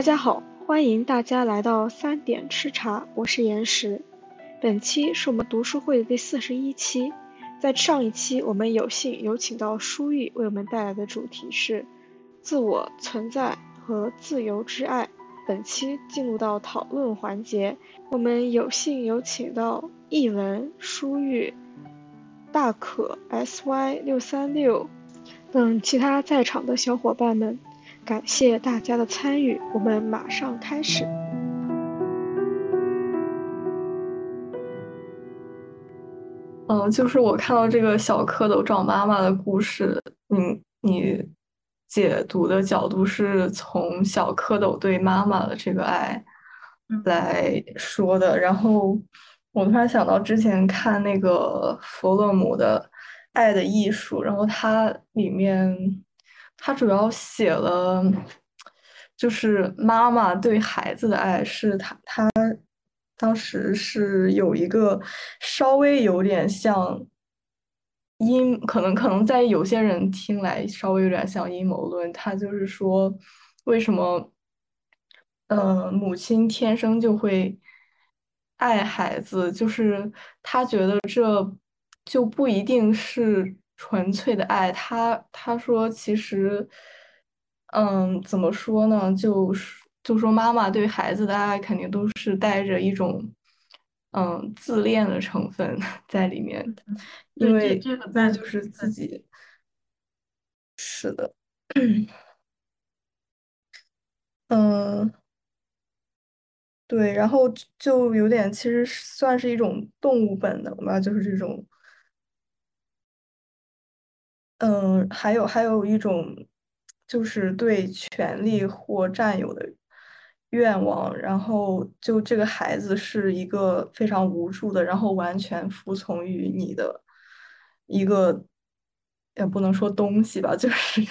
大家好，欢迎大家来到三点吃茶，我是岩石。本期是我们读书会的第四十一期。在上一期，我们有幸有请到舒玉为我们带来的主题是自我存在和自由之爱。本期进入到讨论环节，我们有幸有请到译文、舒玉、大可、sy 六三六等其他在场的小伙伴们。感谢大家的参与，我们马上开始。嗯，就是我看到这个小蝌蚪找妈妈的故事，你你解读的角度是从小蝌蚪对妈妈的这个爱来说的。然后我突然想到之前看那个弗洛姆的《爱的艺术》，然后它里面。他主要写了，就是妈妈对孩子的爱，是他他当时是有一个稍微有点像阴，可能可能在有些人听来稍微有点像阴谋论。他就是说，为什么，呃，母亲天生就会爱孩子，就是他觉得这就不一定是。纯粹的爱，他他说其实，嗯，怎么说呢？就是就说妈妈对孩子的爱肯定都是带着一种，嗯，自恋的成分 在里面的，因为这个在就是自己，是的，嗯，对，然后就有点其实算是一种动物本能吧，就是这种。嗯，还有还有一种，就是对权力或占有的愿望，然后就这个孩子是一个非常无助的，然后完全服从于你的一个，也不能说东西吧，就是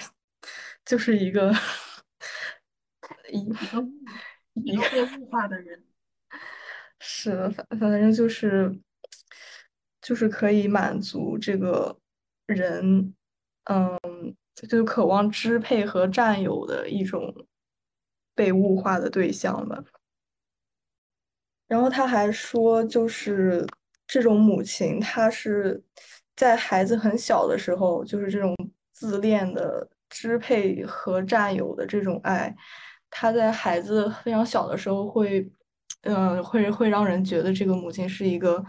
就是一个一个一个被物化的人，是反反正就是就是可以满足这个人。嗯，就渴望支配和占有的一种被物化的对象吧。然后他还说，就是这种母亲，她是在孩子很小的时候，就是这种自恋的支配和占有的这种爱，他在孩子非常小的时候会，嗯，会会让人觉得这个母亲是一个。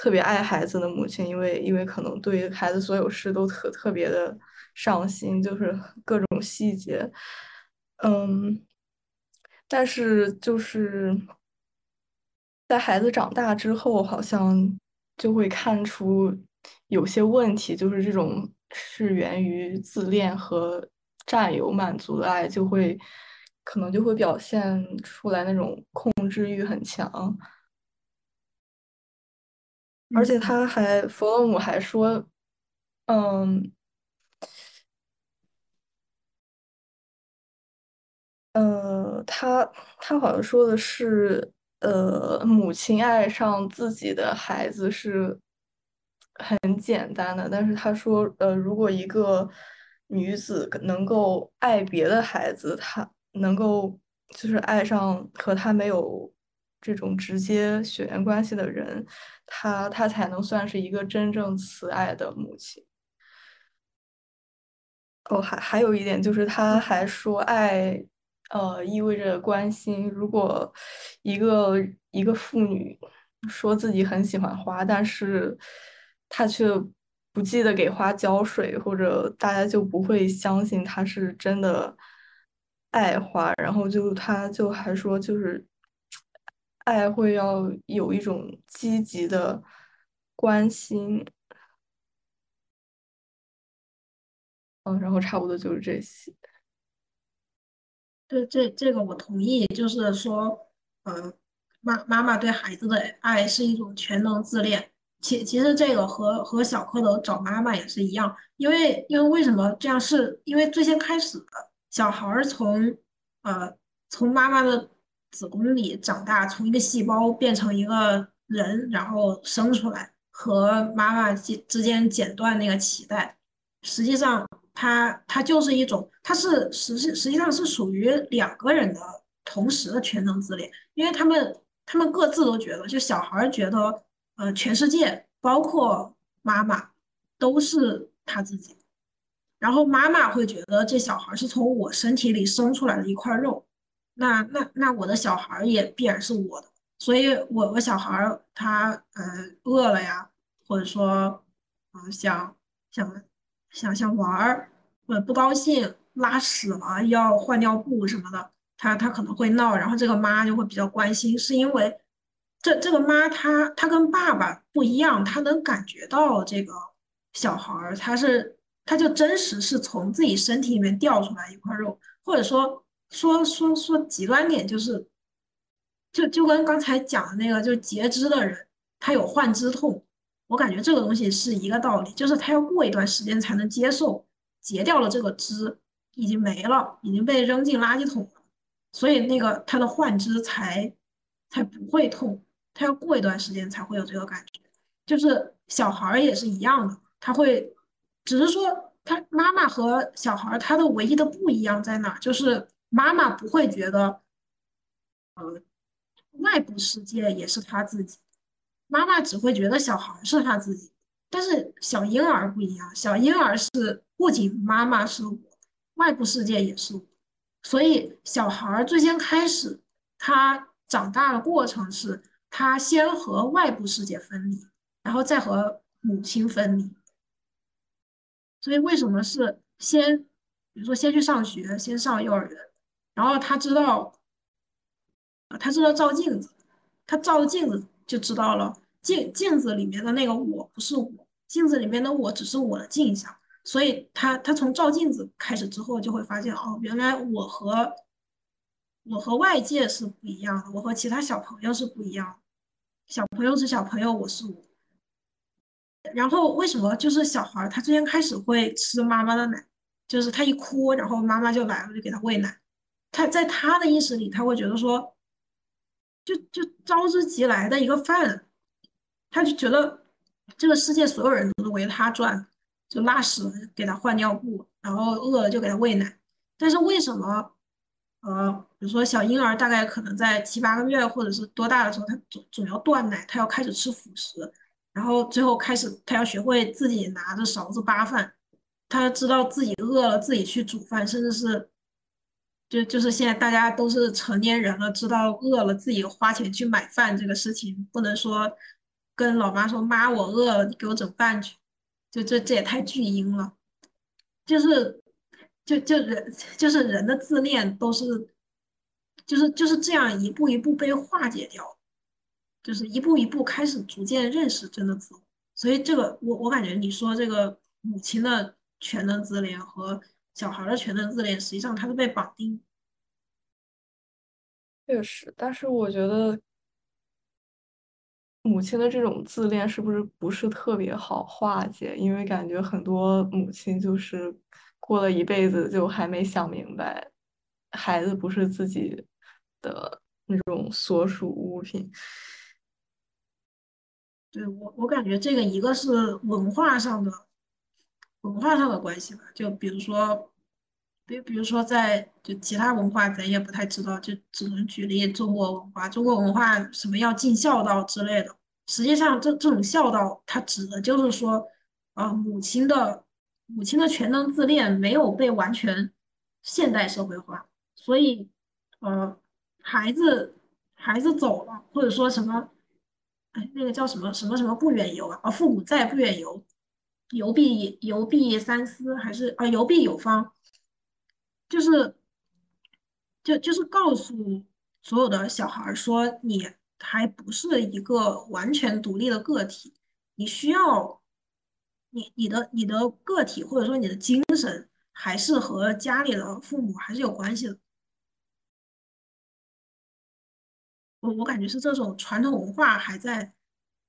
特别爱孩子的母亲，因为因为可能对孩子所有事都特特别的上心，就是各种细节，嗯，但是就是在孩子长大之后，好像就会看出有些问题，就是这种是源于自恋和占有满足的爱，就会可能就会表现出来那种控制欲很强。而且他还，弗洛姆还说，嗯，呃，他他好像说的是，呃，母亲爱上自己的孩子是很简单的，但是他说，呃，如果一个女子能够爱别的孩子，她能够就是爱上和她没有。这种直接血缘关系的人，他他才能算是一个真正慈爱的母亲。哦，还还有一点就是，他还说，爱，呃，意味着关心。如果一个一个妇女说自己很喜欢花，但是她却不记得给花浇水，或者大家就不会相信她是真的爱花。然后就他就还说，就是。爱会要有一种积极的关心，嗯，然后差不多就是这些。对，这这个我同意，就是说，嗯，妈妈妈对孩子的爱是一种全能自恋。其其实这个和和小蝌蚪找妈妈也是一样，因为因为为什么这样？是因为最先开始的，小孩从呃从妈妈的。子宫里长大，从一个细胞变成一个人，然后生出来，和妈妈之之间剪断那个脐带，实际上它它就是一种，它是实实实际上是属于两个人的同时的全能自恋，因为他们他们各自都觉得，就小孩觉得，呃，全世界包括妈妈都是他自己，然后妈妈会觉得这小孩是从我身体里生出来的一块肉，那那那我的小孩也必然是我的，所以我我小孩他呃饿了呀，或者说嗯想想想想玩儿，或者不高兴拉屎了要换尿布什么的。他他可能会闹，然后这个妈就会比较关心，是因为这这个妈她她跟爸爸不一样，她能感觉到这个小孩儿，他是他就真实是从自己身体里面掉出来一块肉，或者说说说说极端点就是，就就跟刚才讲的那个，就截肢的人他有患肢痛，我感觉这个东西是一个道理，就是他要过一段时间才能接受截掉了这个肢已经没了，已经被扔进垃圾桶了。所以那个他的幻肢才才不会痛，他要过一段时间才会有这个感觉。就是小孩也是一样的，他会，只是说他妈妈和小孩他的唯一的不一样在哪？就是妈妈不会觉得，呃，外部世界也是他自己，妈妈只会觉得小孩是他自己。但是小婴儿不一样，小婴儿是不仅妈妈是我，外部世界也是我。所以，小孩最先开始，他长大的过程是，他先和外部世界分离，然后再和母亲分离。所以，为什么是先，比如说先去上学，先上幼儿园，然后他知道，他知道照镜子，他照镜子就知道了，镜镜子里面的那个我不是我，镜子里面的我只是我的镜像。所以他他从照镜子开始之后，就会发现哦，原来我和我和外界是不一样的，我和其他小朋友是不一样。小朋友是小朋友，我是我。然后为什么就是小孩他最先开始会吃妈妈的奶，就是他一哭，然后妈妈就来了，就给他喂奶。他在他的意识里，他会觉得说，就就招之即来的一个饭，他就觉得这个世界所有人都是围着他转。就拉屎给他换尿布，然后饿了就给他喂奶。但是为什么，呃，比如说小婴儿大概可能在七八个月或者是多大的时候，他总总要断奶，他要开始吃辅食，然后最后开始他要学会自己拿着勺子扒饭，他知道自己饿了自己去煮饭，甚至是，就就是现在大家都是成年人了，知道饿了自己花钱去买饭这个事情，不能说跟老妈说妈我饿了，你给我整饭去。就这这也太巨婴了，就是，就就人就是人的自恋都是，就是就是这样一步一步被化解掉，就是一步一步开始逐渐认识真的自我。所以这个我我感觉你说这个母亲的全能自恋和小孩的全能自恋，实际上他是被绑定。确实，但是我觉得。母亲的这种自恋是不是不是特别好化解？因为感觉很多母亲就是过了一辈子就还没想明白，孩子不是自己的那种所属物品。对我，我感觉这个一个是文化上的文化上的关系吧，就比如说，比比如说在就其他文化咱也不太知道，就只能举例中国文化，中国文化什么要尽孝道之类的。实际上，这这种孝道，它指的就是说，啊，母亲的母亲的全能自恋没有被完全现代社会化，所以，呃，孩子孩子走了，或者说什么，哎，那个叫什么什么什么不远游啊，啊，父母在不远游，游必游必三思，还是啊，游必有方，就是，就就是告诉所有的小孩说你。还不是一个完全独立的个体，你需要你你的你的个体或者说你的精神还是和家里的父母还是有关系的。我我感觉是这种传统文化还在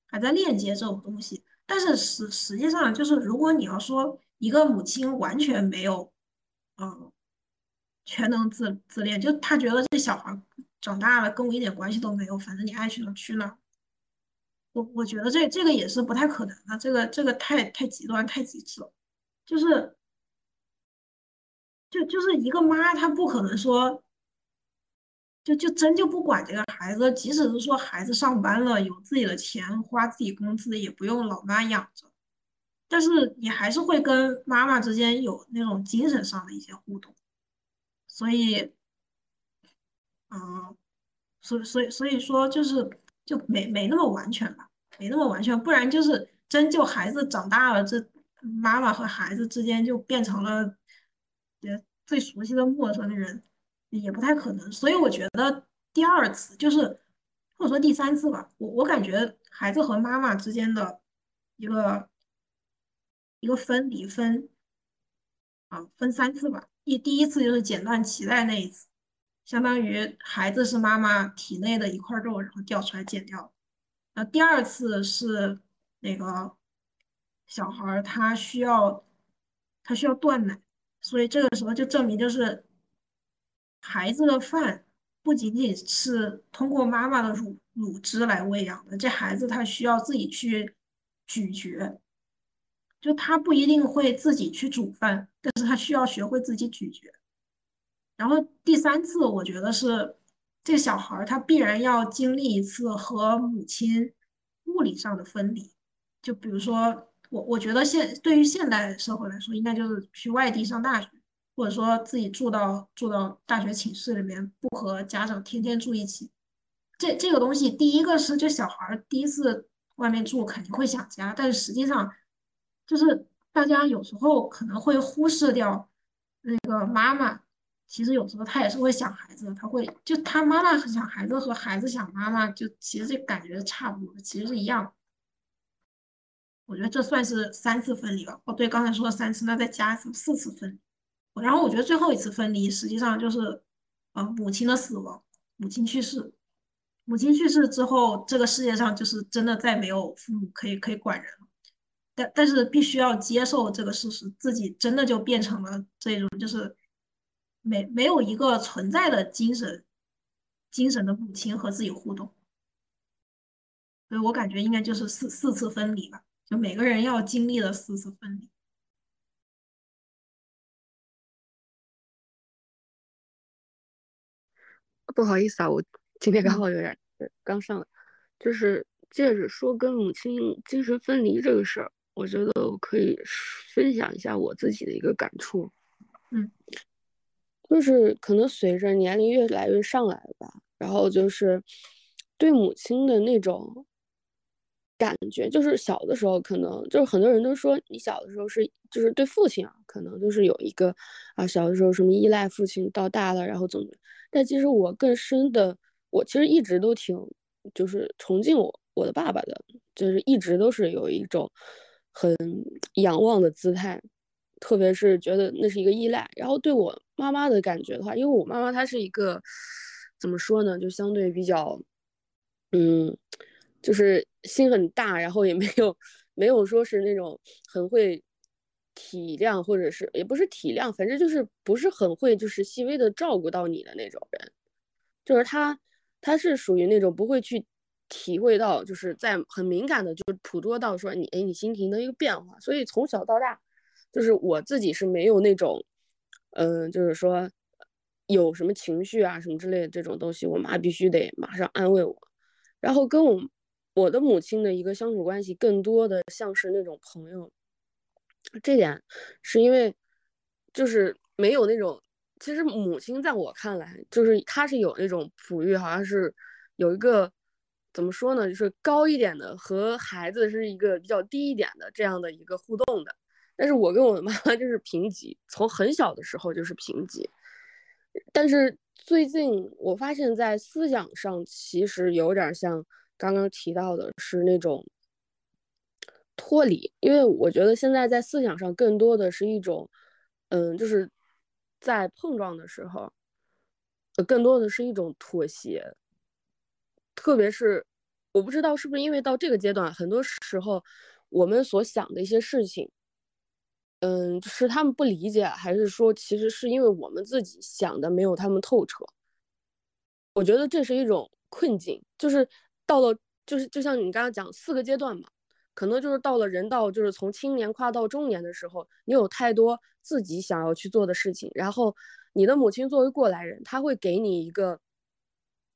还在链接这种东西，但是实实际上就是如果你要说一个母亲完全没有嗯全能自自恋，就他觉得这小孩。长大了跟我一点关系都没有，反正你爱去哪去哪。我我觉得这这个也是不太可能的，这个这个太太极端太极致了，就是就就是一个妈，她不可能说就就真就不管这个孩子，即使是说孩子上班了，有自己的钱花自己工资，也不用老妈养着，但是你还是会跟妈妈之间有那种精神上的一些互动，所以，嗯，所以所以所以说就是就没没那么完全吧，没那么完全，不然就是真就孩子长大了，这妈妈和孩子之间就变成了呃最熟悉的陌生人。也不太可能，所以我觉得第二次就是或者说第三次吧，我我感觉孩子和妈妈之间的一个一个分离分啊分三次吧，一第一次就是剪断脐带那一次，相当于孩子是妈妈体内的一块肉，然后掉出来剪掉。那第二次是那个小孩他需要他需要断奶，所以这个时候就证明就是。孩子的饭不仅仅是通过妈妈的乳乳汁来喂养的，这孩子他需要自己去咀嚼，就他不一定会自己去煮饭，但是他需要学会自己咀嚼。然后第三次，我觉得是这小孩他必然要经历一次和母亲物理上的分离，就比如说我我觉得现对于现代社会来说，应该就是去外地上大学。或者说自己住到住到大学寝室里面，不和家长天天住一起，这这个东西，第一个是就小孩第一次外面住肯定会想家，但是实际上就是大家有时候可能会忽视掉那个妈妈，其实有时候他也是会想孩子，他会就他妈妈想孩子和孩子想妈妈，就其实这感觉差不多，其实是一样。我觉得这算是三次分离吧。哦，对，刚才说了三次，那再加一次，四次分离。然后我觉得最后一次分离，实际上就是，呃，母亲的死亡，母亲去世，母亲去世之后，这个世界上就是真的再没有父母可以可以管人了。但但是必须要接受这个事实，自己真的就变成了这种，就是没没有一个存在的精神，精神的母亲和自己互动。所以我感觉应该就是四四次分离吧，就每个人要经历的四次分离。不好意思啊，我今天刚好有点刚上来，就是借着说跟母亲精神分离这个事儿，我觉得我可以分享一下我自己的一个感触。嗯，就是可能随着年龄越来越上来了吧，然后就是对母亲的那种感觉，就是小的时候可能就是很多人都说你小的时候是就是对父亲啊，可能就是有一个啊小的时候什么依赖父亲，到大了然后总。但其实我更深的，我其实一直都挺，就是崇敬我我的爸爸的，就是一直都是有一种很仰望的姿态，特别是觉得那是一个依赖。然后对我妈妈的感觉的话，因为我妈妈她是一个怎么说呢，就相对比较，嗯，就是心很大，然后也没有没有说是那种很会。体谅，或者是也不是体谅，反正就是不是很会，就是细微的照顾到你的那种人，就是他，他是属于那种不会去体会到，就是在很敏感的，就捕捉到说你，哎，你心情的一个变化。所以从小到大，就是我自己是没有那种，嗯，就是说有什么情绪啊什么之类的这种东西，我妈必须得马上安慰我。然后跟我我的母亲的一个相处关系，更多的像是那种朋友。这点是因为，就是没有那种，其实母亲在我看来，就是她是有那种哺育，好像是有一个怎么说呢，就是高一点的和孩子是一个比较低一点的这样的一个互动的。但是我跟我的妈妈 就是平级，从很小的时候就是平级。但是最近我发现，在思想上其实有点像刚刚提到的，是那种。脱离，因为我觉得现在在思想上更多的是一种，嗯，就是在碰撞的时候，更多的是一种妥协。特别是我不知道是不是因为到这个阶段，很多时候我们所想的一些事情，嗯，是他们不理解，还是说其实是因为我们自己想的没有他们透彻？我觉得这是一种困境，就是到了，就是就像你刚刚讲四个阶段嘛。可能就是到了人到就是从青年跨到中年的时候，你有太多自己想要去做的事情，然后你的母亲作为过来人，她会给你一个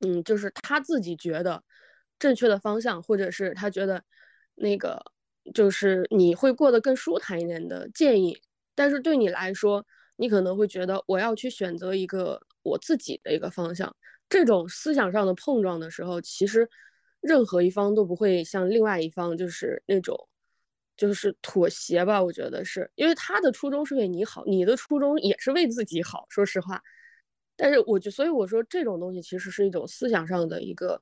嗯，就是他自己觉得正确的方向，或者是他觉得那个就是你会过得更舒坦一点的建议。但是对你来说，你可能会觉得我要去选择一个我自己的一个方向。这种思想上的碰撞的时候，其实任何一方都不会像另外一方就是那种就是妥协吧。我觉得是因为他的初衷是为你好，你的初衷也是为自己好。说实话。但是我就所以我说这种东西其实是一种思想上的一个，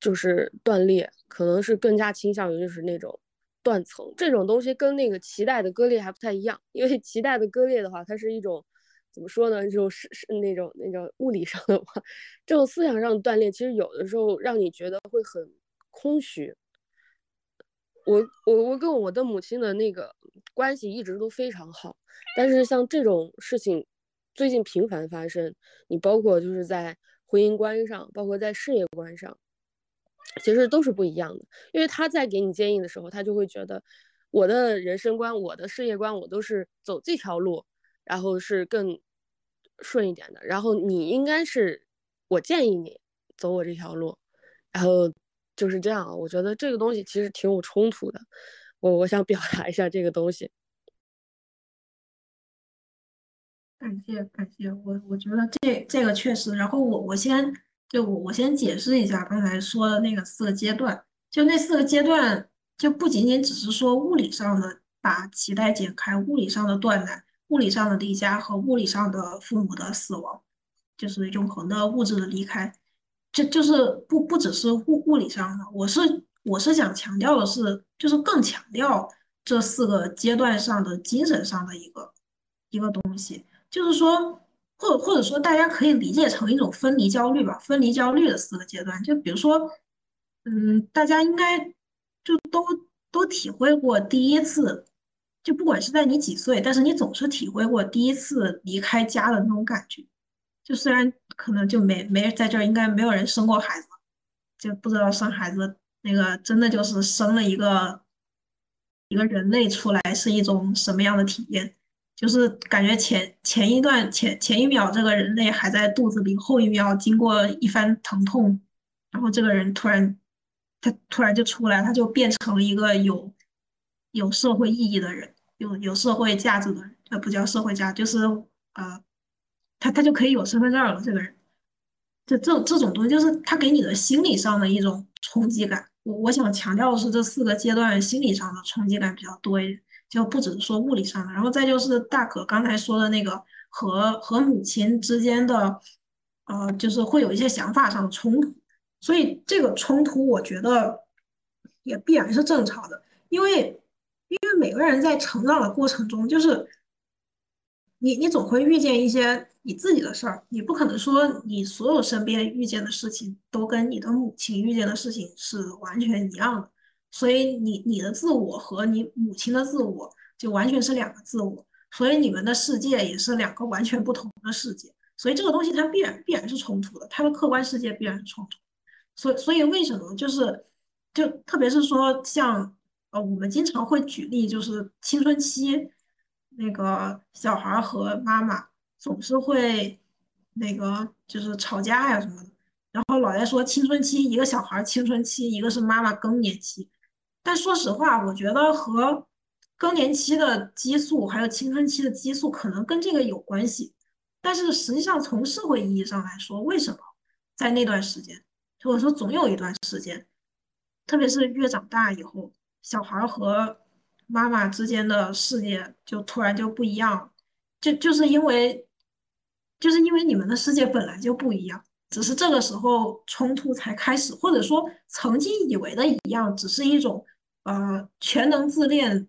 就是断裂，可能是更加倾向于就是那种断层这种东西跟那个脐带的割裂还不太一样，因为 脐带的割裂的话，它是一种怎么说呢？就是是那种那种物理上的话，这种思想上的锻炼，其实有的时候让你觉得会很空虚。我我我跟我的母亲的那个关系一直都非常好，但是像这种事情。最近频繁发生，你包括就是在婚姻观上，包括在事业观上，其实都是不一样的。因为他在给你建议的时候，他就会觉得我的人生观、我的事业观，我都是走这条路，然后是更顺一点的。然后你应该是，我建议你走我这条路，然后就是这样。我觉得这个东西其实挺有冲突的。我我想表达一下这个东西。感谢感谢，我我觉得这这个确实。然后我我先就我我先解释一下刚才说的那个四个阶段，就那四个阶段，就不仅仅只是说物理上的把脐带剪开，物理上的断奶，物理上的离家和物理上的父母的死亡，就是永恒的物质的离开，这就是不不只是物物理上的。我是我是想强调的是，就是更强调这四个阶段上的精神上的一个一个东西。就是说，或者或者说，大家可以理解成一种分离焦虑吧，分离焦虑的四个阶段。就比如说，嗯，大家应该就都都体会过第一次，就不管是在你几岁，但是你总是体会过第一次离开家的那种感觉。就虽然可能就没没在这儿，应该没有人生过孩子，就不知道生孩子那个真的就是生了一个一个人类出来是一种什么样的体验。就是感觉前前一段前前一秒这个人类还在肚子里，后一秒经过一番疼痛，然后这个人突然他突然就出来，他就变成了一个有有社会意义的人，有有社会价值的人，呃不叫社会价，就是呃他他就可以有身份证了。这个人，这这这种东西就是他给你的心理上的一种冲击感。我我想强调的是这四个阶段心理上的冲击感比较多一点。就不只是说物理上的，然后再就是大可刚才说的那个和和母亲之间的，呃，就是会有一些想法上的冲突，所以这个冲突我觉得也必然是正常的，因为每个人在成长的过程中，就是你你总会遇见一些你自己的事儿，你不可能说你所有身边遇见的事情都跟你的母亲遇见的事情是完全一样的。所以你你的自我和你母亲的自我就完全是两个自我，所以你们的世界也是两个完全不同的世界，所以这个东西它必然必然是冲突的，它的客观世界必然是冲突。所以所以为什么就是就特别是说像呃我们经常会举例，就是青春期那个小孩和妈妈总是会那个就是吵架呀什么的，然后老在说青春期一个小孩青春期，一个是妈妈更年期。但说实话，我觉得和更年期的激素还有青春期的激素可能跟这个有关系。但是实际上，从社会意义上来说，为什么在那段时间，或者说总有一段时间，特别是越长大以后，小孩和妈妈之间的世界就突然就不一样，就就是因为，就是因为你们的世界本来就不一样。只是这个时候冲突才开始，或者说曾经以为的一样，只是一种呃全能自恋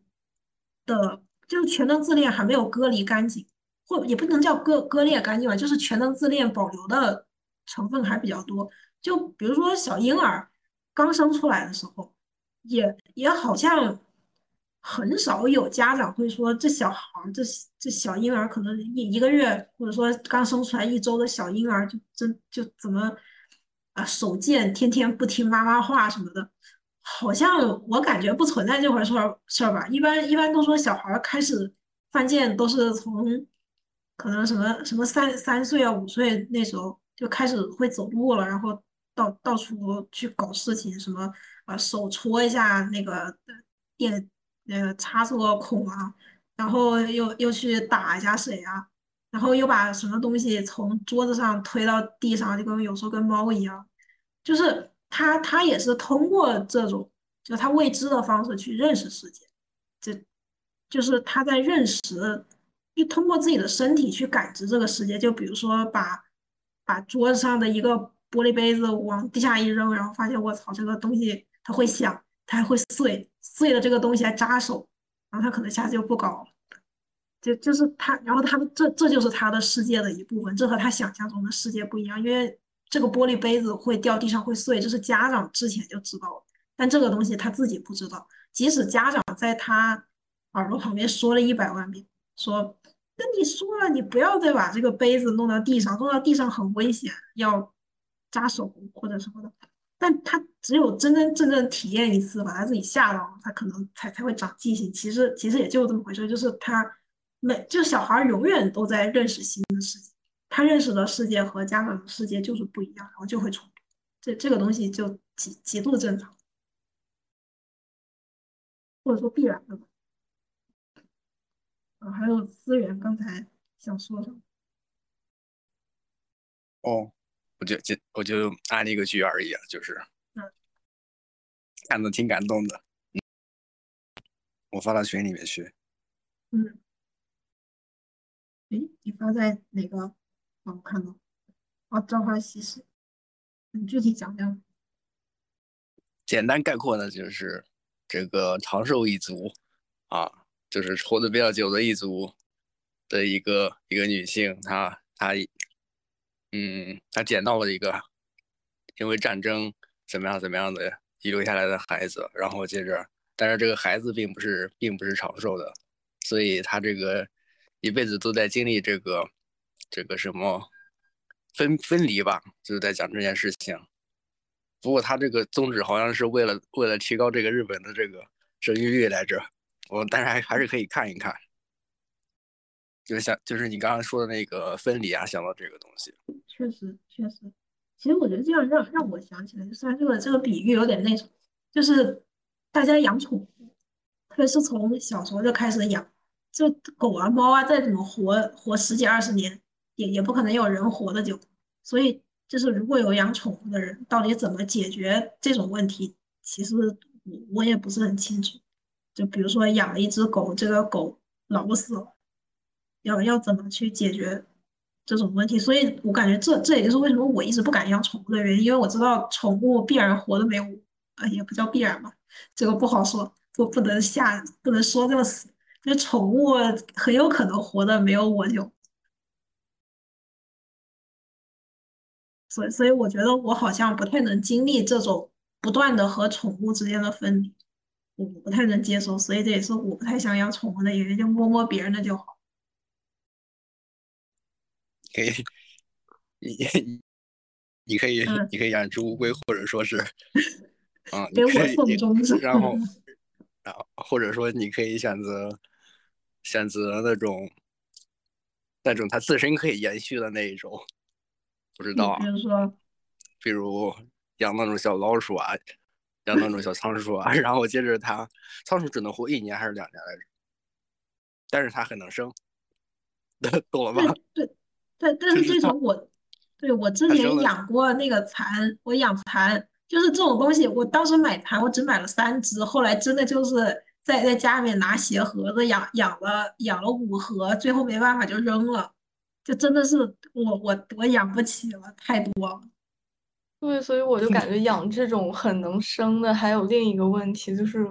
的，就是全能自恋还没有割离干净，或也不能叫割割裂干净吧，就是全能自恋保留的成分还比较多。就比如说小婴儿刚生出来的时候，也也好像。很少有家长会说，这小孩这这小婴儿可能一一个月，或者说刚生出来一周的小婴儿，就真就怎么啊手贱，天天不听妈妈话什么的，好像我感觉不存在这回事儿事儿吧。一般一般都说小孩开始犯贱都是从可能什么什么三三岁啊五岁那时候就开始会走路了，然后到到处去搞事情，什么啊手戳一下那个电那个插座孔啊，然后又又去打一下水啊，然后又把什么东西从桌子上推到地上，就跟有时候跟猫一样，就是他他也是通过这种就他未知的方式去认识世界，就就是他在认识，一通过自己的身体去感知这个世界，就比如说把把桌子上的一个玻璃杯子往地下一扔，然后发现我操这个东西它会响，它还会碎，碎了这个东西还扎手，然后他可能下次就不搞了。就就是他，然后他这这就是他的世界的一部分，这和他想象中的世界不一样，因为这个玻璃杯子会掉地上会碎，这是家长之前就知道了，但这个东西他自己不知道，即使家长在他耳朵旁边说了一百万遍，说跟你说了，你不要再把这个杯子弄到地上，弄到地上很危险，要扎手或者什么的，但他只有真真正正体验一次，把他自己吓到，他可能才才会长记性。其实其实也就这么回事，就是他。每就小孩永远都在认识新的世界，他认识的世界和家长的世界就是不一样，然后就会冲突。这这个东西就极极度正常，或者说必然的吧。啊，还有资源，刚才想说什么？哦，我就就我就安了一个剧而已啊，就是，看的挺感动的，我发到群里面去。嗯。诶，你发在哪个？哦，我看到。哦，《朝花夕拾》。你具体讲讲。简单概括呢，就是这个长寿一族啊，就是活得比较久的一族的一个一个女性，她她嗯，他捡到了一个因为战争怎么样怎么样的遗留下来的孩子，然后接着，但是这个孩子并不是并不是长寿的，所以他这个。一辈子都在经历这个，这个什么分分离吧，就是在讲这件事情。不过他这个宗旨好像是为了为了提高这个日本的这个生育率来着。我但是还还是可以看一看，就是想就是你刚刚说的那个分离啊，想到这个东西。确实确实，其实我觉得这样让让我想起来，就虽然这个这个比喻有点那种，就是大家养宠物，特别是从小时候就开始养。就狗啊猫啊，再怎么活活十几二十年，也也不可能有人活得久。所以，就是如果有养宠物的人，到底怎么解决这种问题，其实我我也不是很清楚。就比如说养了一只狗，这个狗老死了，要要怎么去解决这种问题？所以我感觉这这也就是为什么我一直不敢养宠物的原因，因为我知道宠物必然活的没有，呃，也不叫必然吧，这个不好说，不不能下不能说这么死。就宠物很有可能活的没有我久，所以所以我觉得我好像不太能经历这种不断的和宠物之间的分离，我不太能接受，所以这也是我不太想养宠物的原因，就摸摸别人的就好。可以，你你你可以你可以养只乌龟，或者说是，啊，给我送终身，然后，然后或者说你可以选择。选择那种，那种它自身可以延续的那一种，不知道。比如说，比如养那种小老鼠啊，养那种小仓鼠啊，然后接着它仓鼠只能活一年还是两年来着？但是它很能生，懂了吧？对对，但是这种我，对我之前养过那个蚕，我养蚕就是这种东西，我当时买蚕我只买了三只，后来真的就是。在在家里面拿鞋盒子养养了养了五盒，最后没办法就扔了，就真的是我我我养不起了，太多了。对，所以我就感觉养这种很能生的，还有另一个问题就是，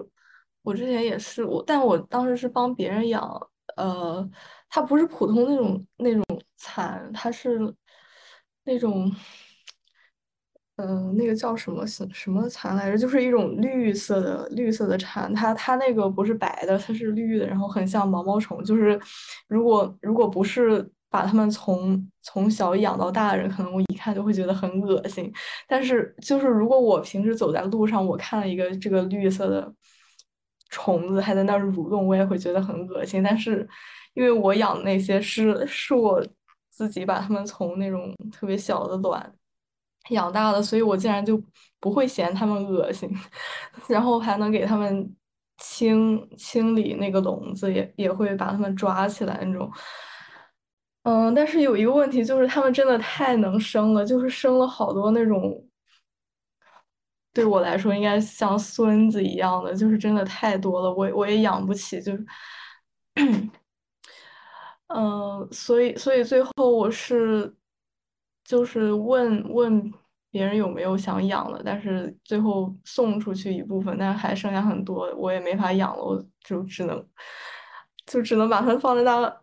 我之前也是我，但我当时是帮别人养，呃，它不是普通那种那种蚕，它是那种。嗯，那个叫什么什什么蚕来着？就是一种绿色的绿色的蚕，它它那个不是白的，它是绿的，然后很像毛毛虫。就是如果如果不是把它们从从小养到大的人，可能我一看就会觉得很恶心。但是就是如果我平时走在路上，我看了一个这个绿色的虫子还在那儿蠕动，我也会觉得很恶心。但是因为我养那些是是我。自己把他们从那种特别小的卵养大的，所以我竟然就不会嫌他们恶心，然后还能给他们清清理那个笼子，也也会把他们抓起来那种。嗯，但是有一个问题就是他们真的太能生了，就是生了好多那种。对我来说，应该像孙子一样的，就是真的太多了，我我也养不起，就是，嗯，所以所以最后我是，就是问问别人有没有想养的，但是最后送出去一部分，但是还剩下很多，我也没法养了，我就只能，就只能把它放在那。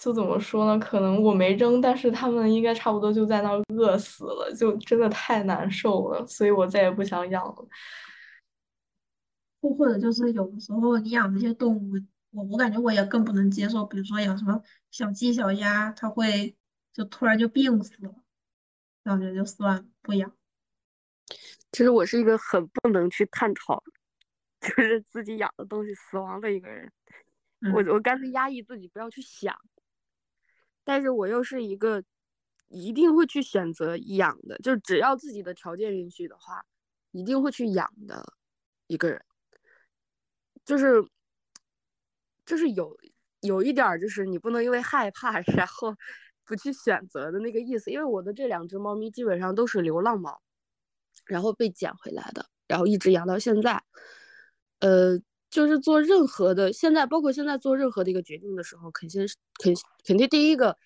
就怎么说呢？可能我没扔，但是他们应该差不多就在那饿死了，就真的太难受了，所以我再也不想养了。或或者就是有的时候你养这些动物，我我感觉我也更不能接受，比如说养什么小鸡、小鸭，它会就突然就病死了，感觉就算不养。其实我是一个很不能去探讨，就是自己养的东西死亡的一个人，我我干脆压抑自己，不要去想。但是我又是一个一定会去选择养的，就是只要自己的条件允许的话，一定会去养的一个人。就是就是有有一点，就是你不能因为害怕然后 不去选择的那个意思。因为我的这两只猫咪基本上都是流浪猫，然后被捡回来的，然后一直养到现在。呃。就是做任何的，现在包括现在做任何的一个决定的时候，肯定是肯肯定第一个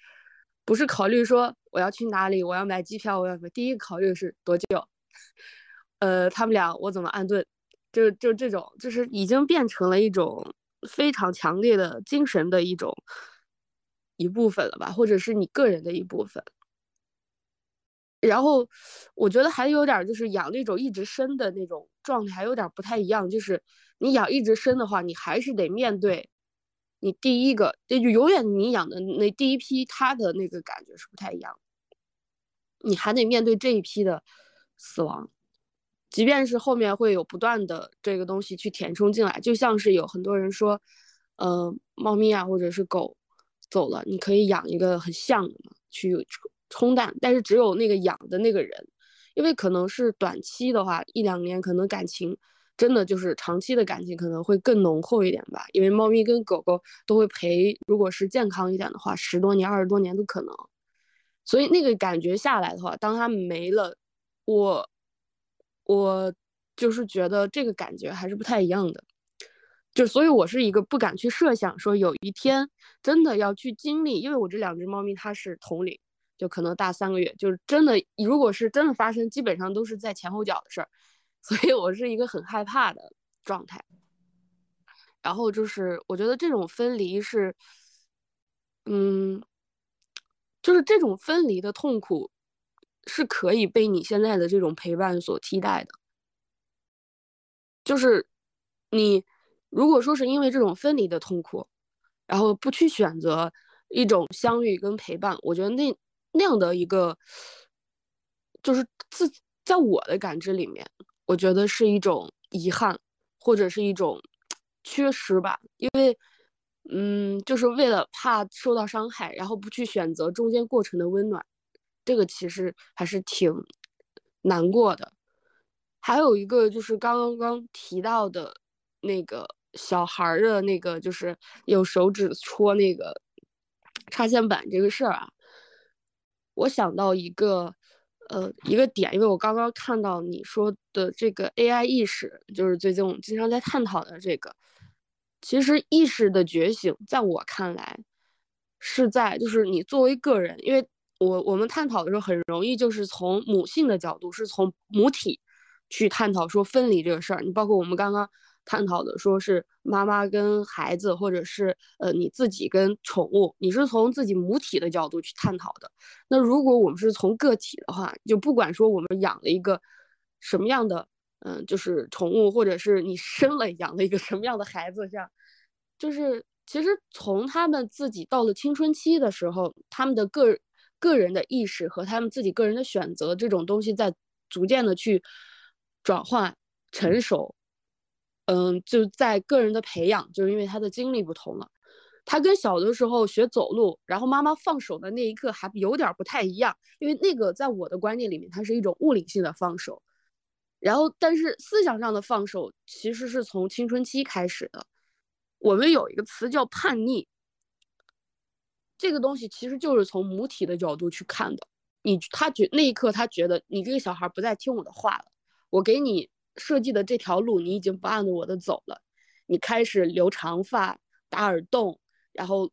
不是考虑说我要去哪里，我要买机票，我要买，第一个考虑是多久，呃，他们俩我怎么安顿，就就这种，就是已经变成了一种非常强烈的精神的一种一部分了吧，或者是你个人的一部分。然后我觉得还有点就是养那种一直生的那种状态还有点不太一样，就是。你养一直生的话，你还是得面对你第一个，这就永远你养的那第一批，它的那个感觉是不太一样。你还得面对这一批的死亡，即便是后面会有不断的这个东西去填充进来，就像是有很多人说，呃，猫咪啊或者是狗走了，你可以养一个很像的嘛去冲淡，但是只有那个养的那个人，因为可能是短期的话，一两年可能感情。真的就是长期的感情可能会更浓厚一点吧，因为猫咪跟狗狗都会陪，如果是健康一点的话，十多年、二十多年都可能。所以那个感觉下来的话，当它没了，我我就是觉得这个感觉还是不太一样的。就所以，我是一个不敢去设想说有一天真的要去经历，因为我这两只猫咪它是同龄，就可能大三个月，就是真的，如果是真的发生，基本上都是在前后脚的事儿。所以我是一个很害怕的状态，然后就是我觉得这种分离是，嗯，就是这种分离的痛苦是可以被你现在的这种陪伴所替代的，就是你如果说是因为这种分离的痛苦，然后不去选择一种相遇跟陪伴，我觉得那那样的一个，就是自在我的感知里面。我觉得是一种遗憾，或者是一种缺失吧，因为，嗯，就是为了怕受到伤害，然后不去选择中间过程的温暖，这个其实还是挺难过的。还有一个就是刚刚提到的那个小孩的那个，就是用手指戳那个插线板这个事儿啊，我想到一个。呃，一个点，因为我刚刚看到你说的这个 AI 意识，就是最近我们经常在探讨的这个。其实意识的觉醒，在我看来，是在就是你作为个人，因为我我们探讨的时候很容易就是从母性的角度，是从母体去探讨说分离这个事儿。你包括我们刚刚。探讨的说是妈妈跟孩子，或者是呃你自己跟宠物，你是从自己母体的角度去探讨的。那如果我们是从个体的话，就不管说我们养了一个什么样的，嗯，就是宠物，或者是你生了养了一个什么样的孩子，这样，就是其实从他们自己到了青春期的时候，他们的个个人的意识和他们自己个人的选择这种东西在逐渐的去转换成熟。嗯，就在个人的培养，就是因为他的经历不同了，他跟小的时候学走路，然后妈妈放手的那一刻还有点不太一样，因为那个在我的观念里面，它是一种物理性的放手。然后，但是思想上的放手其实是从青春期开始的。我们有一个词叫叛逆，这个东西其实就是从母体的角度去看的。你他觉那一刻他觉得你这个小孩不再听我的话了，我给你设计的这条路你已经不按着我的走了，你开始留长发、打耳洞，然后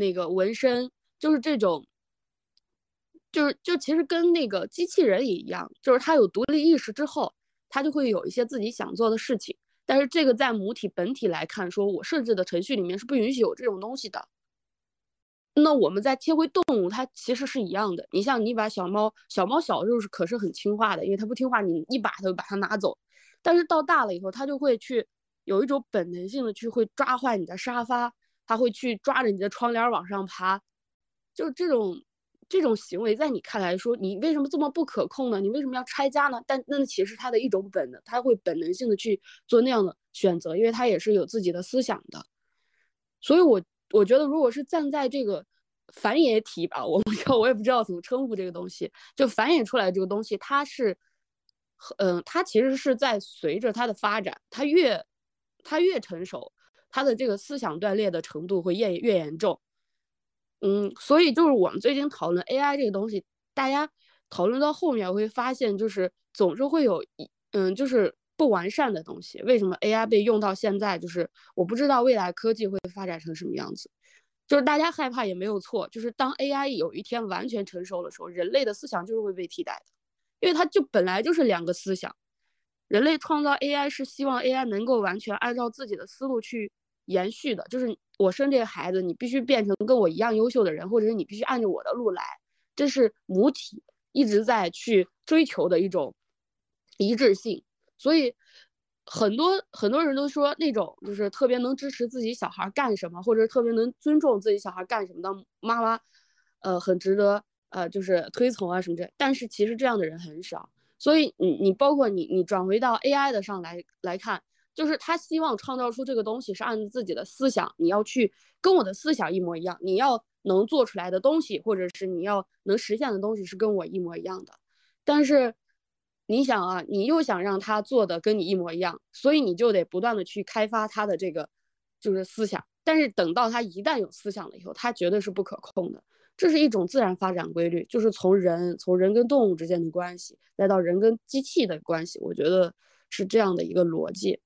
那个纹身，就是这种。就是就其实跟那个机器人也一样，就是他有独立意识之后。他就会有一些自己想做的事情，但是这个在母体本体来看，说我设置的程序里面是不允许有这种东西的。那我们再切回动物，它其实是一样的。你像你把小猫，小猫小时候是可是很听话的，因为它不听话，你一把它就把它拿走。但是到大了以后，它就会去有一种本能性的去会抓坏你的沙发，它会去抓着你的窗帘往上爬，就是这种。这种行为在你看来说，你为什么这么不可控呢？你为什么要拆家呢？但那其实它的一种本能，它会本能性的去做那样的选择，因为它也是有自己的思想的。所以，我我觉得，如果是站在这个繁衍体吧，我不知道，我也不知道怎么称呼这个东西，就繁衍出来这个东西，它是，嗯，它其实是在随着它的发展，它越它越成熟，它的这个思想断裂的程度会越越严重。嗯，所以就是我们最近讨论 AI 这个东西，大家讨论到后面会发现，就是总是会有一嗯，就是不完善的东西。为什么 AI 被用到现在？就是我不知道未来科技会发展成什么样子。就是大家害怕也没有错，就是当 AI 有一天完全成熟的时候，人类的思想就是会被替代的，因为它就本来就是两个思想。人类创造 AI 是希望 AI 能够完全按照自己的思路去延续的，就是。我生这个孩子，你必须变成跟我一样优秀的人，或者是你必须按照我的路来，这是母体一直在去追求的一种一致性。所以很多很多人都说，那种就是特别能支持自己小孩干什么，或者特别能尊重自己小孩干什么的妈妈，呃，很值得呃就是推崇啊什么这。但是其实这样的人很少。所以你你包括你你转回到 AI 的上来来看。就是他希望创造出这个东西是按自己的思想，你要去跟我的思想一模一样，你要能做出来的东西，或者是你要能实现的东西是跟我一模一样的。但是你想啊，你又想让他做的跟你一模一样，所以你就得不断的去开发他的这个就是思想。但是等到他一旦有思想了以后，他绝对是不可控的。这是一种自然发展规律，就是从人从人跟动物之间的关系，再到人跟机器的关系，我觉得是这样的一个逻辑。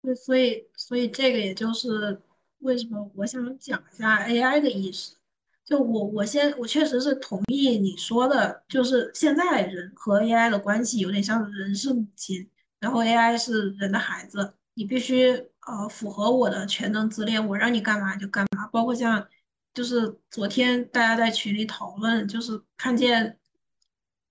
对，所以所以这个也就是为什么我想讲一下 AI 的意思。就我我先我确实是同意你说的，就是现在人和 AI 的关系有点像人是母亲，然后 AI 是人的孩子，你必须呃符合我的全能自恋，我让你干嘛就干嘛。包括像就是昨天大家在群里讨论，就是看见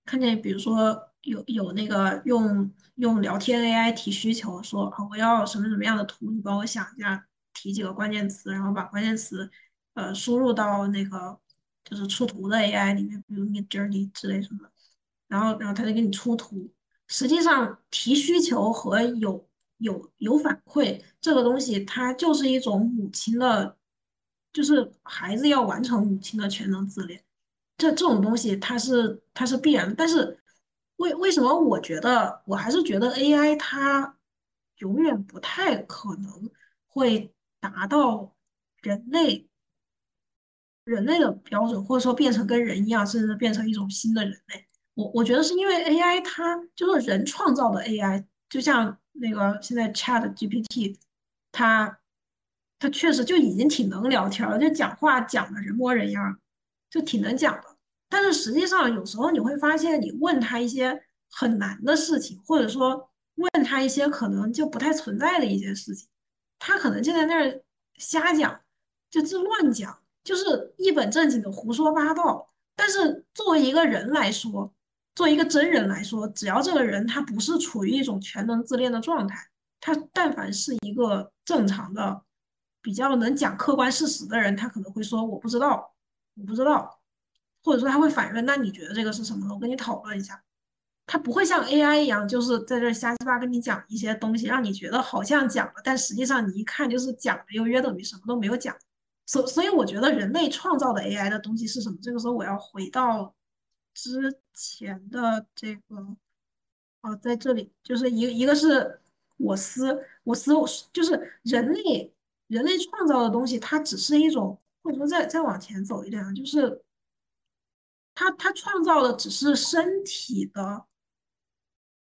看见比如说有有那个用。用聊天 AI 提需求，说啊我要什么什么样的图，你帮我想一下，提几个关键词，然后把关键词呃输入到那个就是出图的 AI 里面，比如 Midjourney 之类什么，然后然后他就给你出图。实际上提需求和有有有反馈这个东西，它就是一种母亲的，就是孩子要完成母亲的全能自恋，这这种东西它是它是必然的，但是。为为什么我觉得我还是觉得 AI 它永远不太可能会达到人类人类的标准，或者说变成跟人一样，甚至变成一种新的人类。我我觉得是因为 AI 它就是人创造的 AI，就像那个现在 Chat GPT，它它确实就已经挺能聊天了，就讲话讲的人模人样，就挺能讲的。但是实际上，有时候你会发现，你问他一些很难的事情，或者说问他一些可能就不太存在的一些事情，他可能就在那儿瞎讲，就自乱讲，就是一本正经的胡说八道。但是作为一个人来说，作为一个真人来说，只要这个人他不是处于一种全能自恋的状态，他但凡是一个正常的、比较能讲客观事实的人，他可能会说我不知道，我不知道。或者说他会反问，那你觉得这个是什么？我跟你讨论一下。他不会像 AI 一样，就是在这瞎鸡巴跟你讲一些东西，让你觉得好像讲了，但实际上你一看就是讲的又约等于什么都没有讲。所所以我觉得人类创造的 AI 的东西是什么？这个时候我要回到之前的这个，哦，在这里就是一一个是我思我思就是人类人类创造的东西，它只是一种，或者说再再往前走一点啊，就是它它创造的只是身体的。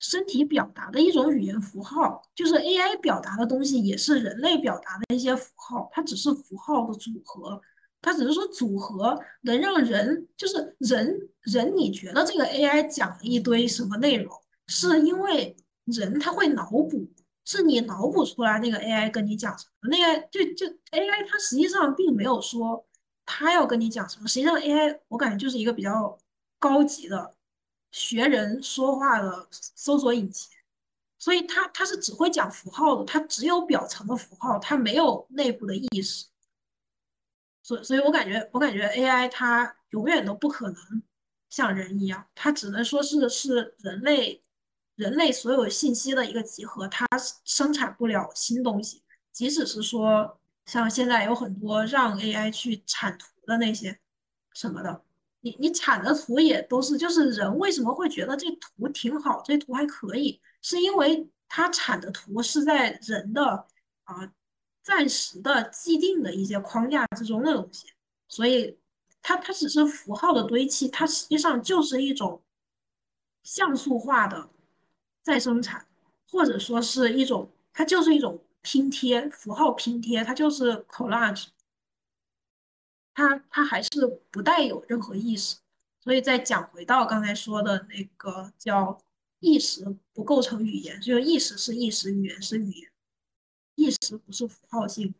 身体表达的一种语言符号，就是 AI 表达的东西，也是人类表达的一些符号，它只是符号的组合，它只是说组合能让人，就是人人，你觉得这个 AI 讲了一堆什么内容，是因为人他会脑补，是你脑补出来那个 AI 跟你讲什么，那个就就 AI 它实际上并没有说它要跟你讲什么，实际上 AI 我感觉就是一个比较高级的。学人说话的搜索引擎，所以它它是只会讲符号的，它只有表层的符号，它没有内部的意识。所所以，我感觉我感觉 AI 它永远都不可能像人一样，它只能说是是人类人类所有信息的一个集合，它生产不了新东西。即使是说像现在有很多让 AI 去产图的那些什么的。你你产的图也都是，就是人为什么会觉得这图挺好，这图还可以，是因为他产的图是在人的啊暂时的既定的一些框架之中的东西，所以它它只是符号的堆砌，它实际上就是一种像素化的再生产，或者说是一种，它就是一种拼贴，符号拼贴，它就是 collage。它它还是不带有任何意识，所以再讲回到刚才说的那个叫意识不构成语言，就是意识是意识，语言是语言，意识不是符号性。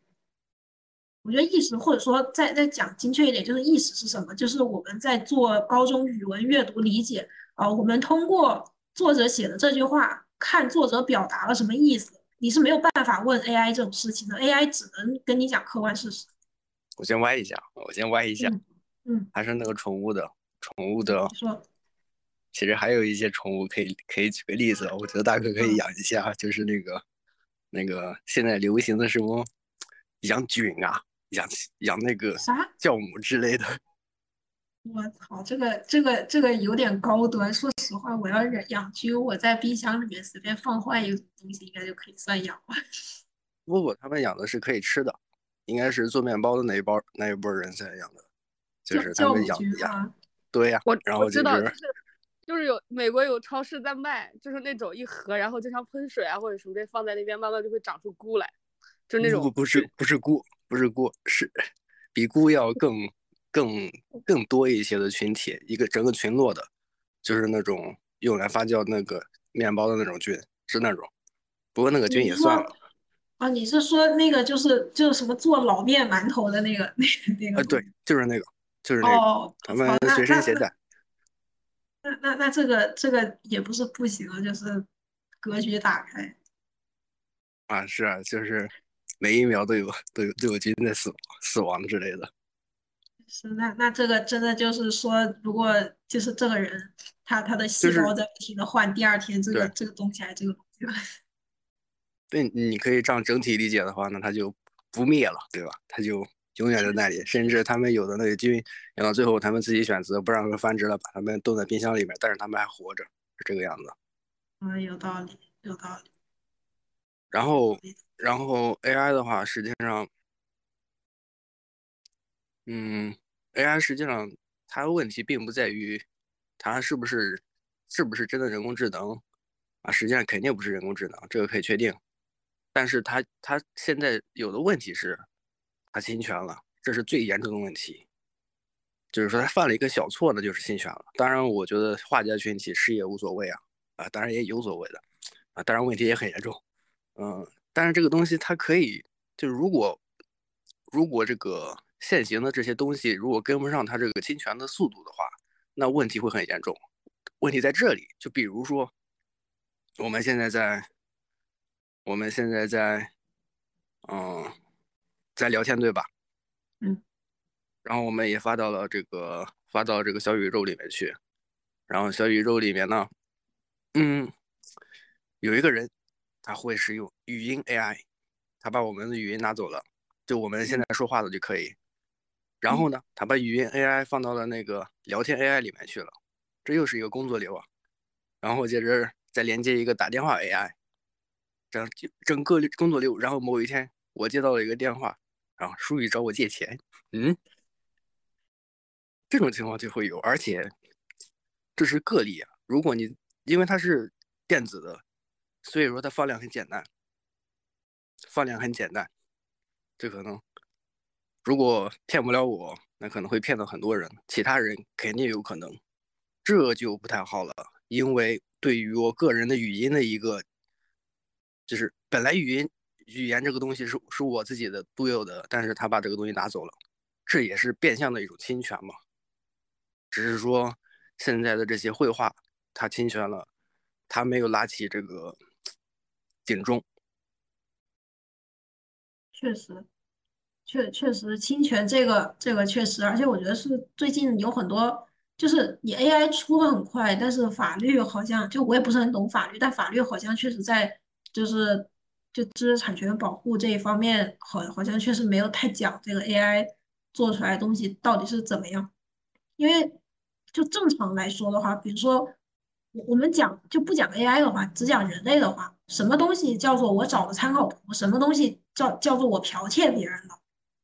我觉得意识或者说再再讲精确一点，就是意识是什么？就是我们在做高中语文阅读理解啊，我们通过作者写的这句话，看作者表达了什么意思。你是没有办法问 AI 这种事情的，AI 只能跟你讲客观事实。我先歪一下，我先歪一下，嗯，还是那个宠物的，宠物的，说，其实还有一些宠物可以可以举个例子，我觉得大哥可以养一下，就是那个那个现在流行的什么养菌啊，养养那个啥酵母之类的。我操，这个这个这个有点高端。说实话，我要养养菌，我在冰箱里面随便放坏一个东西，应该就可以算养了。不不，他们养的是可以吃的。应该是做面包的那一包那一波人才养的，就是他们养养，对呀，我然后知道，就是就是有美国有超市在卖，就是那种一盒，然后经常喷水啊或者什么的放在那边，慢慢就会长出菇来，就那种不不是不是菇不是菇是比菇要更更更多一些的群体，一个整个群落的，就是那种用来发酵那个面包的那种菌，是那种，不过那个菌也算了。啊，你是说那个就是就是什么做老面馒头的那个那个那个？呃，对，就是那个，就是那个，他们随身携带。那那那这个这个也不是不行啊，就是格局打开。啊，是啊，就是每一秒都有都有都有菌在死死亡之类的。是，那那这个真的就是说，如果就是这个人他他的细胞在不停的换，第二天这个这个东西还这个东西。对，你可以这样整体理解的话，那它就不灭了，对吧？它就永远在那里，甚至他们有的那个菌养到最后，他们自己选择不让它们繁殖了，把它们冻在冰箱里面，但是它们还活着，是这个样子。嗯，有道理，有道理。然后，然后 AI 的话，实际上，嗯，AI 实际上它的问题并不在于它是不是是不是真的人工智能啊，实际上肯定不是人工智能，这个可以确定。但是他他现在有的问题是，他侵权了，这是最严重的问题。就是说他犯了一个小错呢，就是侵权了。当然，我觉得画家群体是也无所谓啊，啊，当然也有所谓的，啊，当然问题也很严重，嗯，但是这个东西它可以，就是如果如果这个现行的这些东西如果跟不上它这个侵权的速度的话，那问题会很严重。问题在这里，就比如说我们现在在。我们现在在，嗯，在聊天对吧？嗯。然后我们也发到了这个发到这个小宇宙里面去。然后小宇宙里面呢，嗯，有一个人他会使用语音 AI，他把我们的语音拿走了，就我们现在说话的就可以。然后呢，他把语音 AI 放到了那个聊天 AI 里面去了，这又是一个工作流啊。然后接着再连接一个打电话 AI，这样整个工作流。然后某一天我接到了一个电话，然后书宇找我借钱，嗯，这种情况就会有，而且这是个例啊。如果你因为它是电子的，所以说它放量很简单，放量很简单，这可能。如果骗不了我，那可能会骗到很多人，其他人肯定有可能，这就不太好了。因为对于我个人的语音的一个，就是本来语音语言这个东西是是我自己的独有的，但是他把这个东西拿走了，这也是变相的一种侵权嘛。只是说现在的这些绘画，他侵权了，他没有拉起这个警钟。确实。确确实侵权这个这个确实，而且我觉得是最近有很多，就是你 AI 出的很快，但是法律好像就我也不是很懂法律，但法律好像确实在就是就知识产权保护这一方面，好好像确实没有太讲这个 AI 做出来的东西到底是怎么样，因为就正常来说的话，比如说我我们讲就不讲 AI 的话，只讲人类的话，什么东西叫做我找的参考图，什么东西叫叫做我剽窃别人的。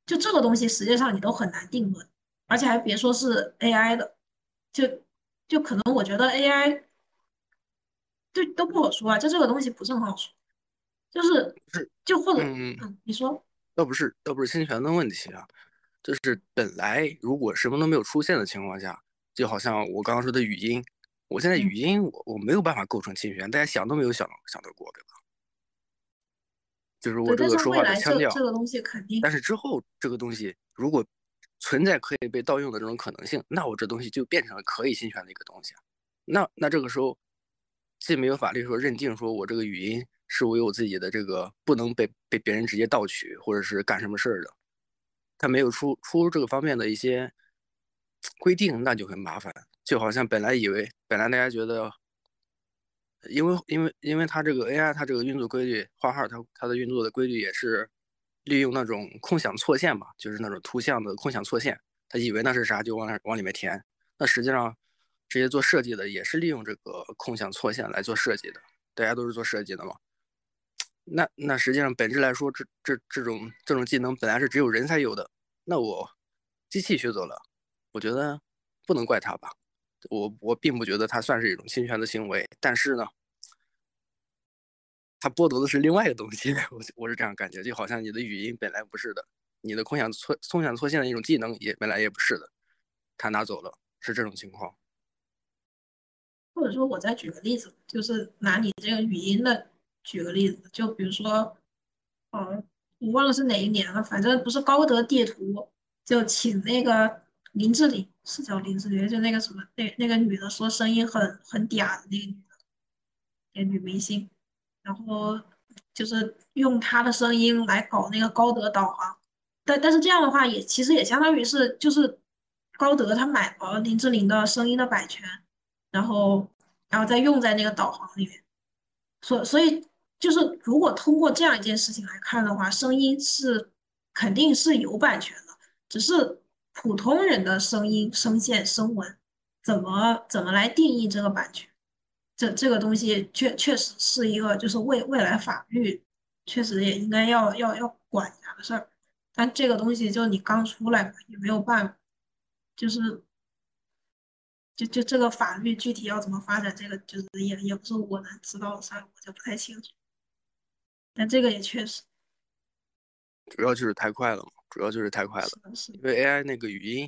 就这个东西，实际上你都很难定论，而且还别说是 AI 的，就就可能我觉得 AI 就都不好说啊，就这个东西不是很好说，就是是就或者嗯，你说倒不是倒不是侵权的问题啊，就是本来如果什么都没有出现的情况下，就好像我刚刚说的语音，我现在语音我我没有办法构成侵权，大家想都没有想想得过，对吧？就是我这个说话的腔调，这个东西肯定。但是之后这个东西如果存在可以被盗用的这种可能性，那我这东西就变成了可以侵权的一个东西。那那这个时候，既没有法律说认定说我这个语音是我有自己的这个不能被被别人直接盗取或者是干什么事儿的，他没有出出这个方面的一些规定，那就很麻烦。就好像本来以为本来大家觉得。因为因为因为它这个 AI 它这个运作规律，画画它它的运作的规律也是利用那种空想错线嘛，就是那种图像的空想错线，他以为那是啥就往那往里面填，那实际上这些做设计的也是利用这个空想错线来做设计的，大家都是做设计的嘛。那那实际上本质来说，这这这种这种技能本来是只有人才有的，那我机器学走了，我觉得不能怪他吧。我我并不觉得它算是一种侵权的行为，但是呢，他剥夺的是另外一个东西。我我是这样感觉，就好像你的语音本来不是的，你的空想错空想错线的一种技能也本来也不是的，他拿走了，是这种情况。或者说，我再举个例子，就是拿你这个语音的举个例子，就比如说，嗯，我忘了是哪一年了，反正不是高德地图就请那个。林志玲是叫林志玲，就那个什么，那那个女的说声音很很嗲的那个女的，那女明星，然后就是用她的声音来搞那个高德导航，但但是这样的话也其实也相当于是就是高德他买了林志玲的声音的版权，然后然后再用在那个导航里面，所所以就是如果通过这样一件事情来看的话，声音是肯定是有版权的，只是。普通人的声音、声线、声纹，怎么怎么来定义这个版权？这这个东西确确实是一个，就是未未来法律确实也应该要要要管一下的事儿。但这个东西就你刚出来嘛，也没有办法，就是就就这个法律具体要怎么发展，这个就是也也不是我能知道的事儿，我就不太清楚。但这个也确实，主要就是太快了嘛。主要就是太快了，因为 AI 那个语音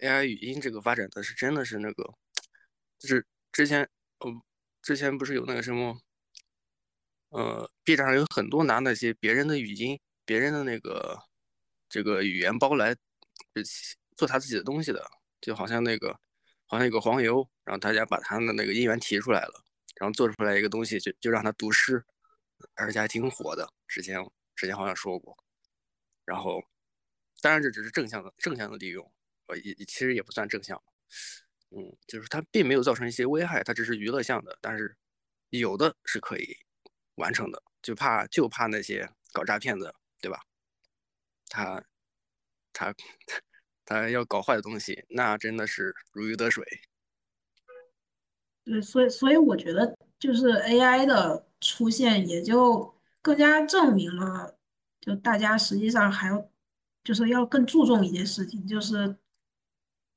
，AI 语音这个发展的是真的是那个，就是之前，嗯，之前不是有那个什么，呃，B 站上有很多拿那些别人的语音、别人的那个这个语言包来做他自己的东西的，就好像那个好像有个黄油，然后大家把他的那个音源提出来了，然后做出来一个东西，就就让他读诗，而且还挺火的。之前之前好像说过，然后。当然，这只是正向的正向的利用，呃，也其实也不算正向，嗯，就是它并没有造成一些危害，它只是娱乐向的。但是，有的是可以完成的，就怕就怕那些搞诈骗的，对吧？他他他要搞坏的东西，那真的是如鱼得水。对，所以所以我觉得就是 AI 的出现，也就更加证明了，就大家实际上还要就是要更注重一件事情，就是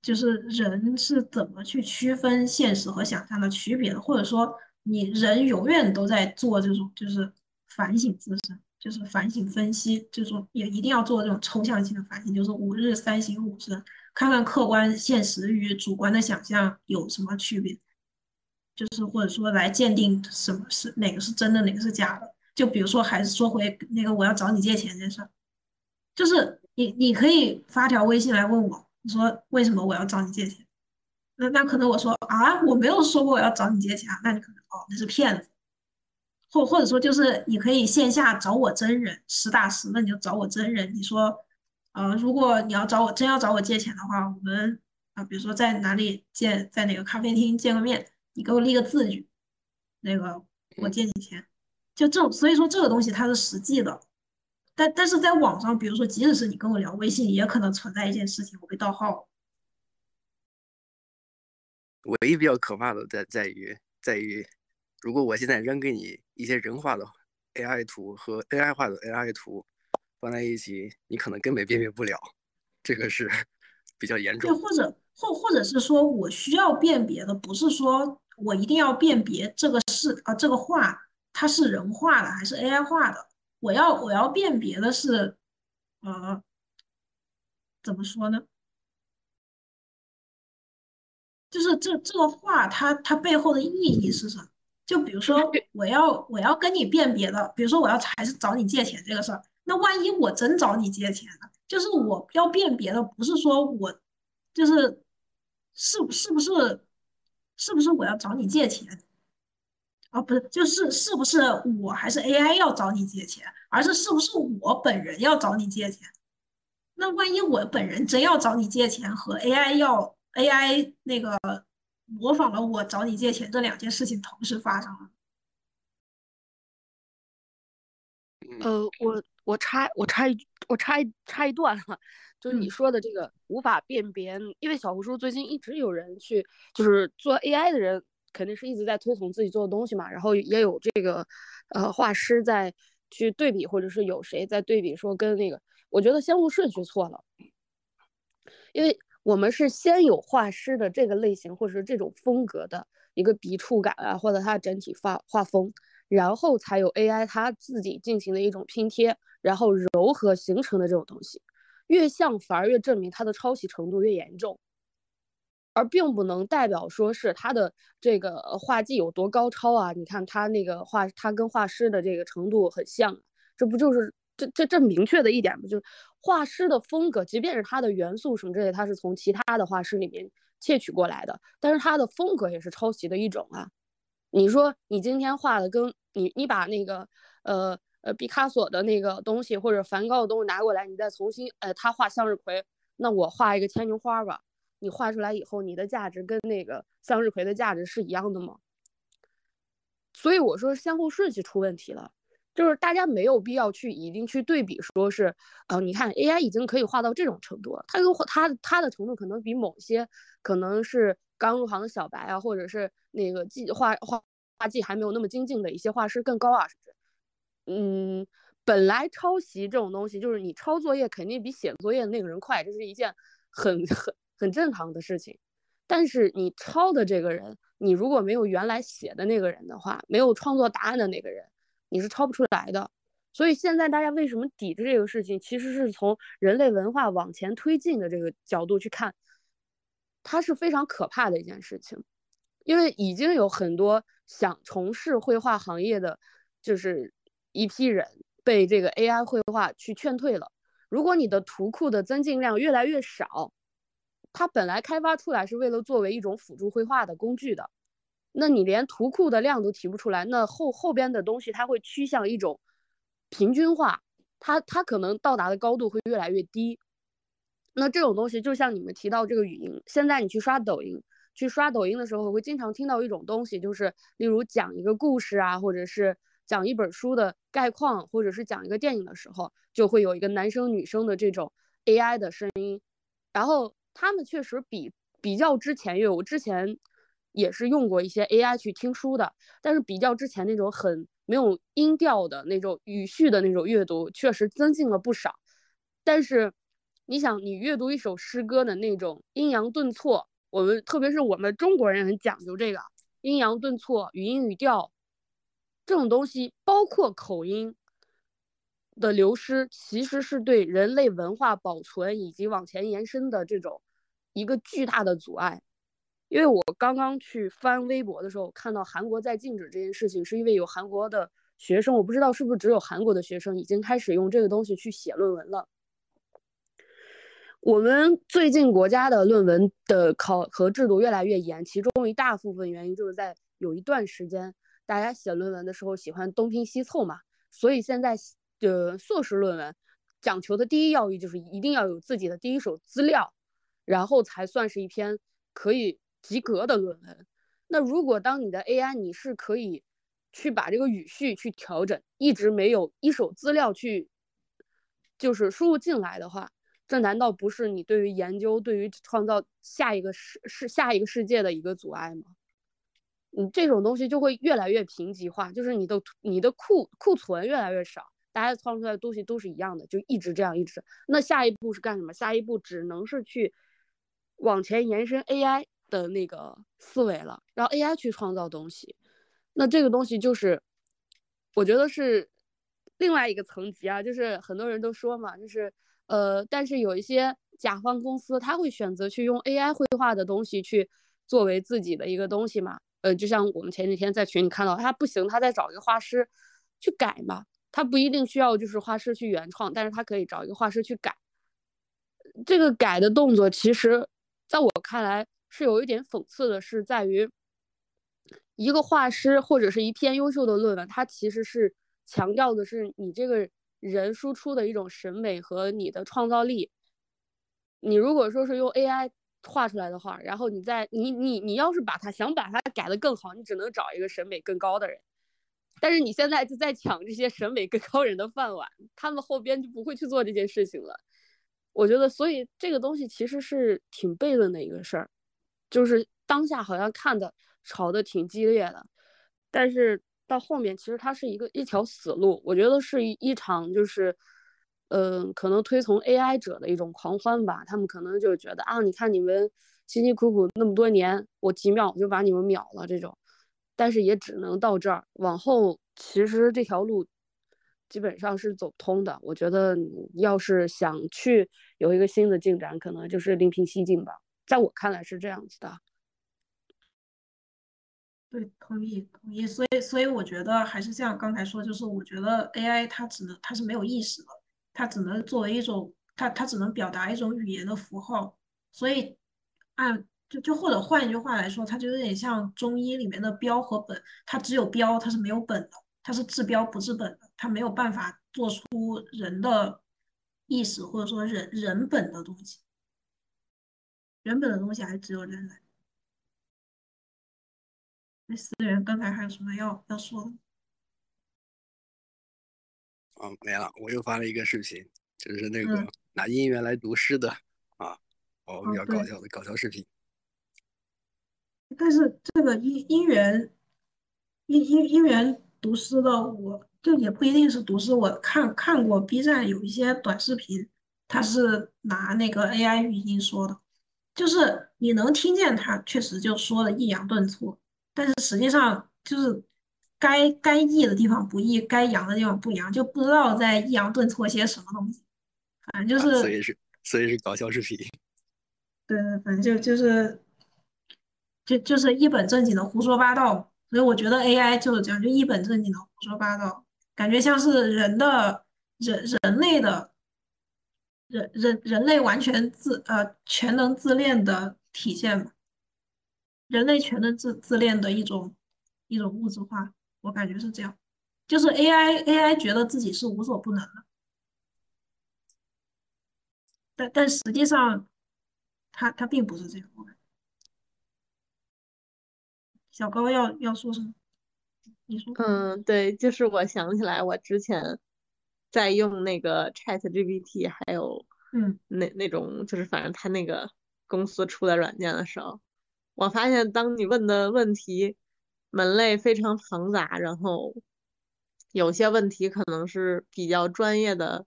就是人是怎么去区分现实和想象的区别的，或者说你人永远都在做这种就是反省自身，就是反省分析这种，也一定要做这种抽象性的反省，就是五日三省吾身，看看客观现实与主观的想象有什么区别。就是或者说来鉴定什么是哪个是真的，哪个是假的。就比如说，还是说回那个我要找你借钱这事儿，就是你你可以发条微信来问我，你说为什么我要找你借钱？那那可能我说啊，我没有说过我要找你借钱啊，那你可能哦那是骗子。或或者说就是你可以线下找我真人实打实的，你就找我真人。你说呃，如果你要找我真要找我借钱的话，我们啊，比如说在哪里见，在哪个咖啡厅见个面。你给我立个字据，那个我借你钱，就这种，所以说这个东西它是实际的，但但是在网上，比如说即使是你跟我聊微信，也可能存在一件事情，我被盗号。唯一比较可怕的在在于在于，如果我现在扔给你一些人画的 AI 图和 AI 画的 AI 图放在一起，你可能根本辨别不了，这个是 比较严重。对，或者或或者是说我需要辨别的不是说。我一定要辨别这个是啊，这个画它是人画的还是 AI 画的？我要我要辨别的是，呃，怎么说呢？就是这这个画它它背后的意义是什么？就比如说我要我要跟你辨别的，比如说我要还是找你借钱这个事儿，那万一我真找你借钱了，就是我要辨别的不是说我就是是是不是？是不是我要找你借钱？啊，不是，就是是不是我还是 AI 要找你借钱，而是是不是我本人要找你借钱？那万一我本人真要找你借钱，和 AI 要 AI 那个模仿了我找你借钱这两件事情同时发生了？呃，我我插我插一我插一插一段哈。就是你说的这个无法辨别，因为小红书最近一直有人去，就是做 AI 的人肯定是一直在推崇自己做的东西嘛，然后也有这个呃画师在去对比，或者是有谁在对比说跟那个，我觉得先后顺序错了，因为我们是先有画师的这个类型或者是这种风格的一个笔触感啊，或者它整体画画风，然后才有 AI 它自己进行的一种拼贴，然后柔合形成的这种东西。越像反而越证明它的抄袭程度越严重，而并不能代表说是他的这个画技有多高超啊！你看他那个画，他跟画师的这个程度很像，这不就是这这这明确的一点不？就是画师的风格，即便是他的元素什么之类，他是从其他的画师里面窃取过来的，但是他的风格也是抄袭的一种啊！你说你今天画的跟你你把那个呃。呃，毕卡索的那个东西或者梵高的东西拿过来，你再重新，呃，他画向日葵，那我画一个牵牛花吧。你画出来以后，你的价值跟那个向日葵的价值是一样的吗？所以我说先后顺序出问题了，就是大家没有必要去一定去对比，说是，呃，你看 AI 已经可以画到这种程度了，它跟它它的程度可能比某些可能是刚入行的小白啊，或者是那个技画画画技还没有那么精进的一些画师更高啊，是不是？嗯，本来抄袭这种东西，就是你抄作业肯定比写作业的那个人快，这是一件很很很正常的事情。但是你抄的这个人，你如果没有原来写的那个人的话，没有创作答案的那个人，你是抄不出来的。所以现在大家为什么抵制这个事情，其实是从人类文化往前推进的这个角度去看，它是非常可怕的一件事情，因为已经有很多想从事绘画行业的，就是。一批人被这个 AI 绘画去劝退了。如果你的图库的增进量越来越少，它本来开发出来是为了作为一种辅助绘画的工具的，那你连图库的量都提不出来，那后后边的东西它会趋向一种平均化，它它可能到达的高度会越来越低。那这种东西就像你们提到这个语音，现在你去刷抖音，去刷抖音的时候，会经常听到一种东西，就是例如讲一个故事啊，或者是讲一本书的概况，或者是讲一个电影的时候，就会有一个男生女生的这种 AI 的声音，然后他们确实比比较之前，因为我之前也是用过一些 AI 去听书的，但是比较之前那种很没有音调的那种语序的那种阅读，确实增进了不少，但是。你想，你阅读一首诗歌的那种阴阳顿挫，我们特别是我们中国人很讲究这个阴阳顿挫、语音语调这种东西，包括口音的流失，其实是对人类文化保存以及往前延伸的这种一个巨大的阻碍。因为我刚刚去翻微博的时候，看到韩国在禁止这件事情，是因为有韩国的学生，我不知道是不是只有韩国的学生已经开始用这个东西去写论文了。我们最近国家的论文的考核制度越来越严，其中一大部分原因就是在有一段时间，大家写论文的时候喜欢东拼西凑嘛，所以现在的硕士论文讲求的第一要义就是一定要有自己的第一手资料，然后才算是一篇可以及格的论文。那如果当你的 AI 你是可以去把这个语序去调整，一直没有一手资料去就是输入进来的话，这难道不是你对于研究、对于创造下一个世世下一个世界的一个阻碍吗？你这种东西就会越来越贫瘠化，就是你的你的库库存越来越少，大家创出来的东西都是一样的，就一直这样一直。那下一步是干什么？下一步只能是去往前延伸 AI 的那个思维了，让 AI 去创造东西。那这个东西就是，我觉得是另外一个层级啊，就是很多人都说嘛，就是。呃，但是有一些甲方公司，他会选择去用 AI 绘画的东西去作为自己的一个东西嘛？呃，就像我们前几天在群里看到，他不行，他再找一个画师去改嘛。他不一定需要就是画师去原创，但是他可以找一个画师去改。这个改的动作，其实在我看来是有一点讽刺的，是在于一个画师或者是一篇优秀的论文，它其实是强调的是你这个。人输出的一种审美和你的创造力，你如果说是用 AI 画出来的话，然后你再你你你要是把它想把它改得更好，你只能找一个审美更高的人。但是你现在就在抢这些审美更高人的饭碗，他们后边就不会去做这件事情了。我觉得，所以这个东西其实是挺悖论的一个事儿，就是当下好像看的吵得挺激烈的，但是。到后面其实它是一个一条死路，我觉得是一一场就是，嗯，可能推崇 AI 者的一种狂欢吧。他们可能就觉得啊，你看你们辛辛苦苦那么多年，我几秒就把你们秒了这种。但是也只能到这儿，往后其实这条路基本上是走不通的。我觉得要是想去有一个新的进展，可能就是另辟蹊径吧。在我看来是这样子的。对，同意同意，所以所以我觉得还是像刚才说，就是我觉得 AI 它只能它是没有意识的，它只能作为一种它它只能表达一种语言的符号，所以按就就或者换一句话来说，它就有点像中医里面的标和本，它只有标，它是没有本的，它是治标不治本的，它没有办法做出人的意识或者说人人本的东西，人本的东西还是只有人来。那思源刚才还有什么要要说的？啊，没了，我又发了一个视频，就是那个拿音源来读诗的啊，哦，比较搞笑的搞笑视频。但是这个音音源音音音源读诗的，我就也不一定是读诗。我看看过 B 站有一些短视频，他是拿那个 AI 语音说的，就是你能听见他确实就说的抑扬顿挫。但是实际上就是该该抑的地方不抑，该扬的地方不扬，就不知道在抑扬顿挫些什么东西。反正就是，所以是所以是搞笑视频。对 对，反正就就是就就是一本正经的胡说八道。所以我觉得 AI 就是这样，就一本正经的胡说八道，感觉像是人的人人类的人人人类完全自呃全能自恋的体现。人类全能自自恋的一种一种物质化，我感觉是这样，就是 AI AI 觉得自己是无所不能的，但但实际上，它它并不是这样。小高要要说什么？你说。嗯，对，就是我想起来，我之前在用那个 Chat GPT，还有嗯。那那种就是反正他那个公司出的软件的时候，我发现当你问的问题门类非常庞杂，然后有些问题可能是比较专业的，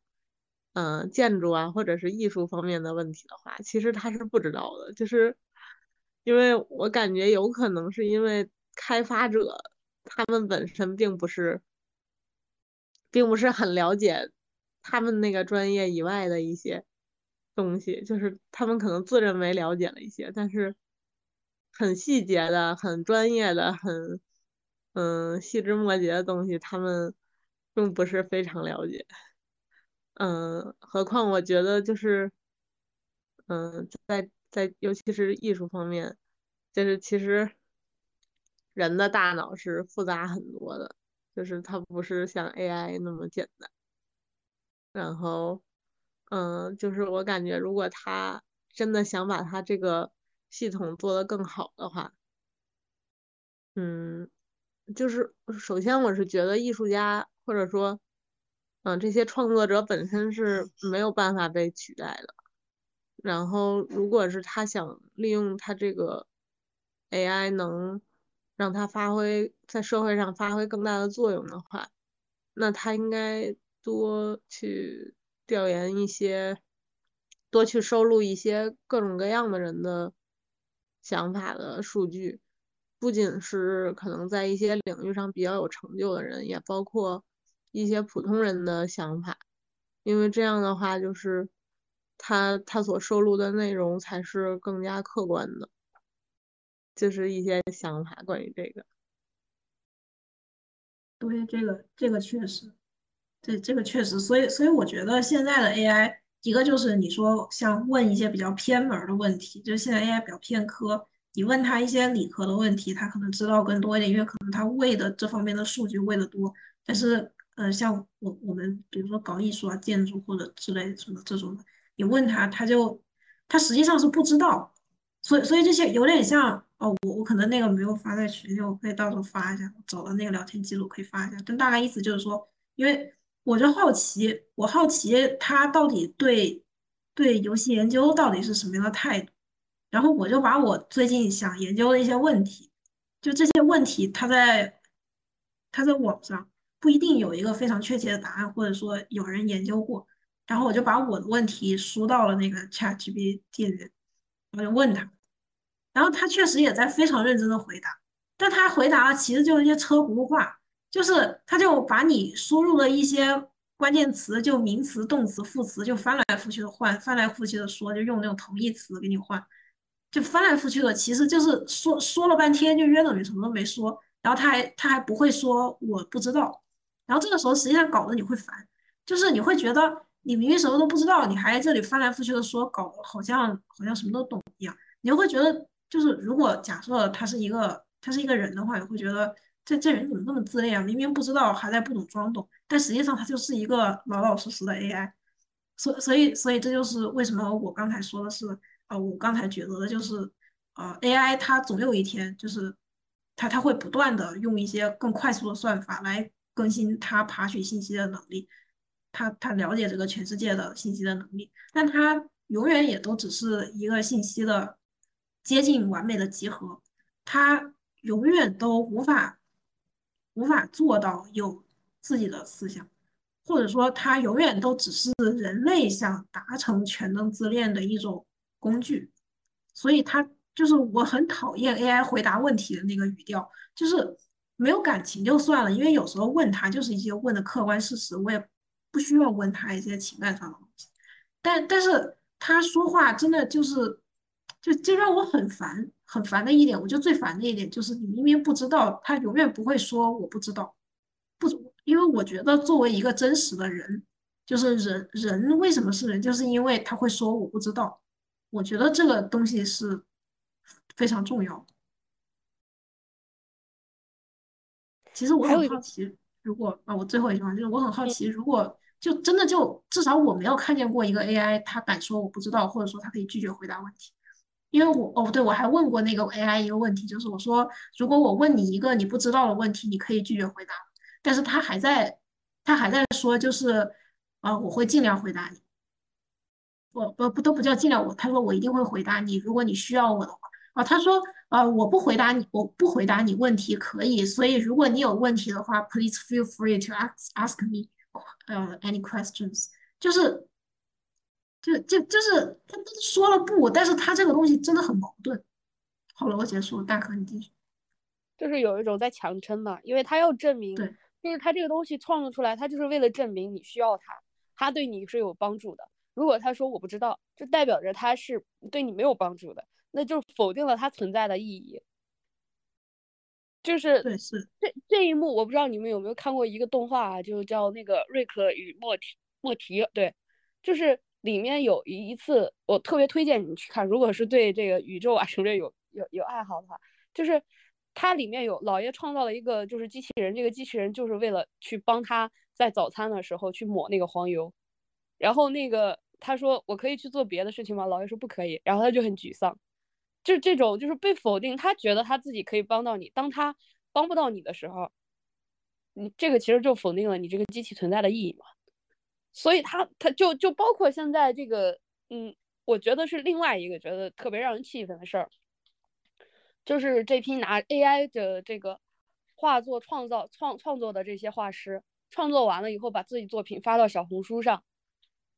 嗯、建筑啊或者是艺术方面的问题的话，其实他是不知道的，就是因为我感觉有可能是因为开发者他们本身并不是，并不是很了解他们那个专业以外的一些东西，就是他们可能自认为了解了一些，但是很细节的、很专业的、很嗯细枝末节的东西，他们并不是非常了解。嗯，何况我觉得就是，嗯，在在尤其是艺术方面，就是其实人的大脑是复杂很多的，就是它不是像 AI 那么简单。然后，嗯，就是我感觉如果他真的想把他这个系统做得更好的话，嗯，就是首先我是觉得艺术家或者说，嗯，这些创作者本身是没有办法被取代的。然后，如果是他想利用他这个 AI 能让他发挥在社会上发挥更大的作用的话，那他应该多去调研一些，多去收录一些各种各样的人的想法的数据，不仅是可能在一些领域上比较有成就的人，也包括一些普通人的想法，因为这样的话就是他他所收录的内容才是更加客观的，就是一些想法关于这个。对，这个这个确实，这这个确实，所以所以我觉得现在的 AI，一个就是你说像问一些比较偏门的问题，就是现在 AI 比较偏科，你问他一些理科的问题，他可能知道更多一点，因为可能他喂的这方面的数据喂的多。但是呃，像我我们比如说搞艺术啊、建筑或者之类什么这种的，你问他，他就他实际上是不知道，所以所以这些有点像。哦，我我可能那个没有发在群里，我可以到时候发一下，我找到那个聊天记录可以发一下。但大概意思就是说，因为我就好奇，我好奇他到底对对游戏研究到底是什么样的态度，然后我就把我最近想研究的一些问题，就这些问题，他在他在网上不一定有一个非常确切的答案，或者说有人研究过，然后我就把我的问题输到了那个 ChatGPT 里面，我就问他。然后他确实也在非常认真的回答，但他回答其实就是一些车轱辘话，就是他就把你输入的一些关键词，就名词、动词、副词，就翻来覆去的换，翻来覆去的说，就用那种同义词给你换，就翻来覆去的，其实就是说说了半天，就约等于什么都没说。然后他还他还不会说我不知道，然后这个时候实际上搞得你会烦，就是你会觉得你明明什么都不知道，你还在这里翻来覆去的说，搞得好像好像什么都懂一样，你就会觉得。就是如果假设他是一个他是一个人的话，你会觉得这这人怎么那么自恋啊？明明不知道，还在不懂装懂，但实际上他就是一个老老实实的 AI。所所以所以这就是为什么我刚才说的是，呃，我刚才觉得的就是，呃，AI 它总有一天就是它它会不断的用一些更快速的算法来更新它爬取信息的能力，它它了解这个全世界的信息的能力，但它永远也都只是一个信息的。接近完美的集合，它永远都无法无法做到有自己的思想，或者说它永远都只是人类想达成全能自恋的一种工具。所以它就是我很讨厌 AI 回答问题的那个语调，就是没有感情就算了，因为有时候问他就是一些问的客观事实，我也不需要问他一些情感上的东西。但但是他说话真的就是。就就让我很烦，很烦的一点，我就最烦的一点就是，你明明不知道，他永远不会说我不知道，不，因为我觉得作为一个真实的人，就是人人为什么是人，就是因为他会说我不知道，我觉得这个东西是非常重要。其实我很好奇，如果啊，我最后一句话就是我很好奇，如果就真的就至少我没有看见过一个 AI，他敢说我不知道，或者说他可以拒绝回答问题。因为我哦对，我还问过那个 AI 一个问题，就是我说如果我问你一个你不知道的问题，你可以拒绝回答，但是他还在他还在说就是啊我会尽量回答你，我不不都不叫尽量我，他说我一定会回答你，如果你需要我的话啊，他说啊我不回答你我不回答你问题可以，所以如果你有问题的话，please feel free to ask ask me 呃 any questions，就是。就就就是他都说了不，但是他这个东西真的很矛盾。好了，我结束了，大可你继续。就是有一种在强撑嘛，因为他要证明，就是他这个东西创作出来，他就是为了证明你需要他，他对你是有帮助的。如果他说我不知道，就代表着他是对你没有帮助的，那就否定了他存在的意义。就是对是这这一幕，我不知道你们有没有看过一个动画啊，就叫那个《瑞克与莫提莫提》，对，就是。里面有一次，我特别推荐你去看。如果是对这个宇宙啊什么有有有爱好的话，就是它里面有老爷创造了一个就是机器人，这个机器人就是为了去帮他在早餐的时候去抹那个黄油。然后那个他说我可以去做别的事情吗？老爷说不可以。然后他就很沮丧，就这种就是被否定。他觉得他自己可以帮到你，当他帮不到你的时候，你这个其实就否定了你这个机器存在的意义嘛。所以他他就就包括现在这个，嗯，我觉得是另外一个觉得特别让人气愤的事儿，就是这批拿 AI 的这个画作创造创创作的这些画师，创作完了以后把自己作品发到小红书上，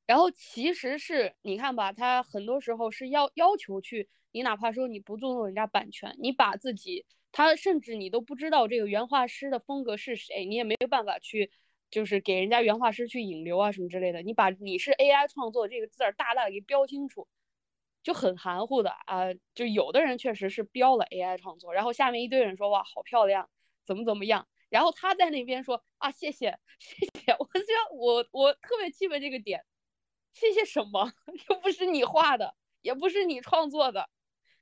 然后其实是你看吧，他很多时候是要要求去，你哪怕说你不尊重人家版权，你把自己他甚至你都不知道这个原画师的风格是谁，你也没有办法去。就是给人家原画师去引流啊什么之类的，你把你是 AI 创作这个字儿大大的给标清楚，就很含糊的啊。就有的人确实是标了 AI 创作，然后下面一堆人说哇好漂亮，怎么怎么样，然后他在那边说啊谢谢谢谢，我觉得我我特别气愤这个点，谢谢什么？又不是你画的，也不是你创作的，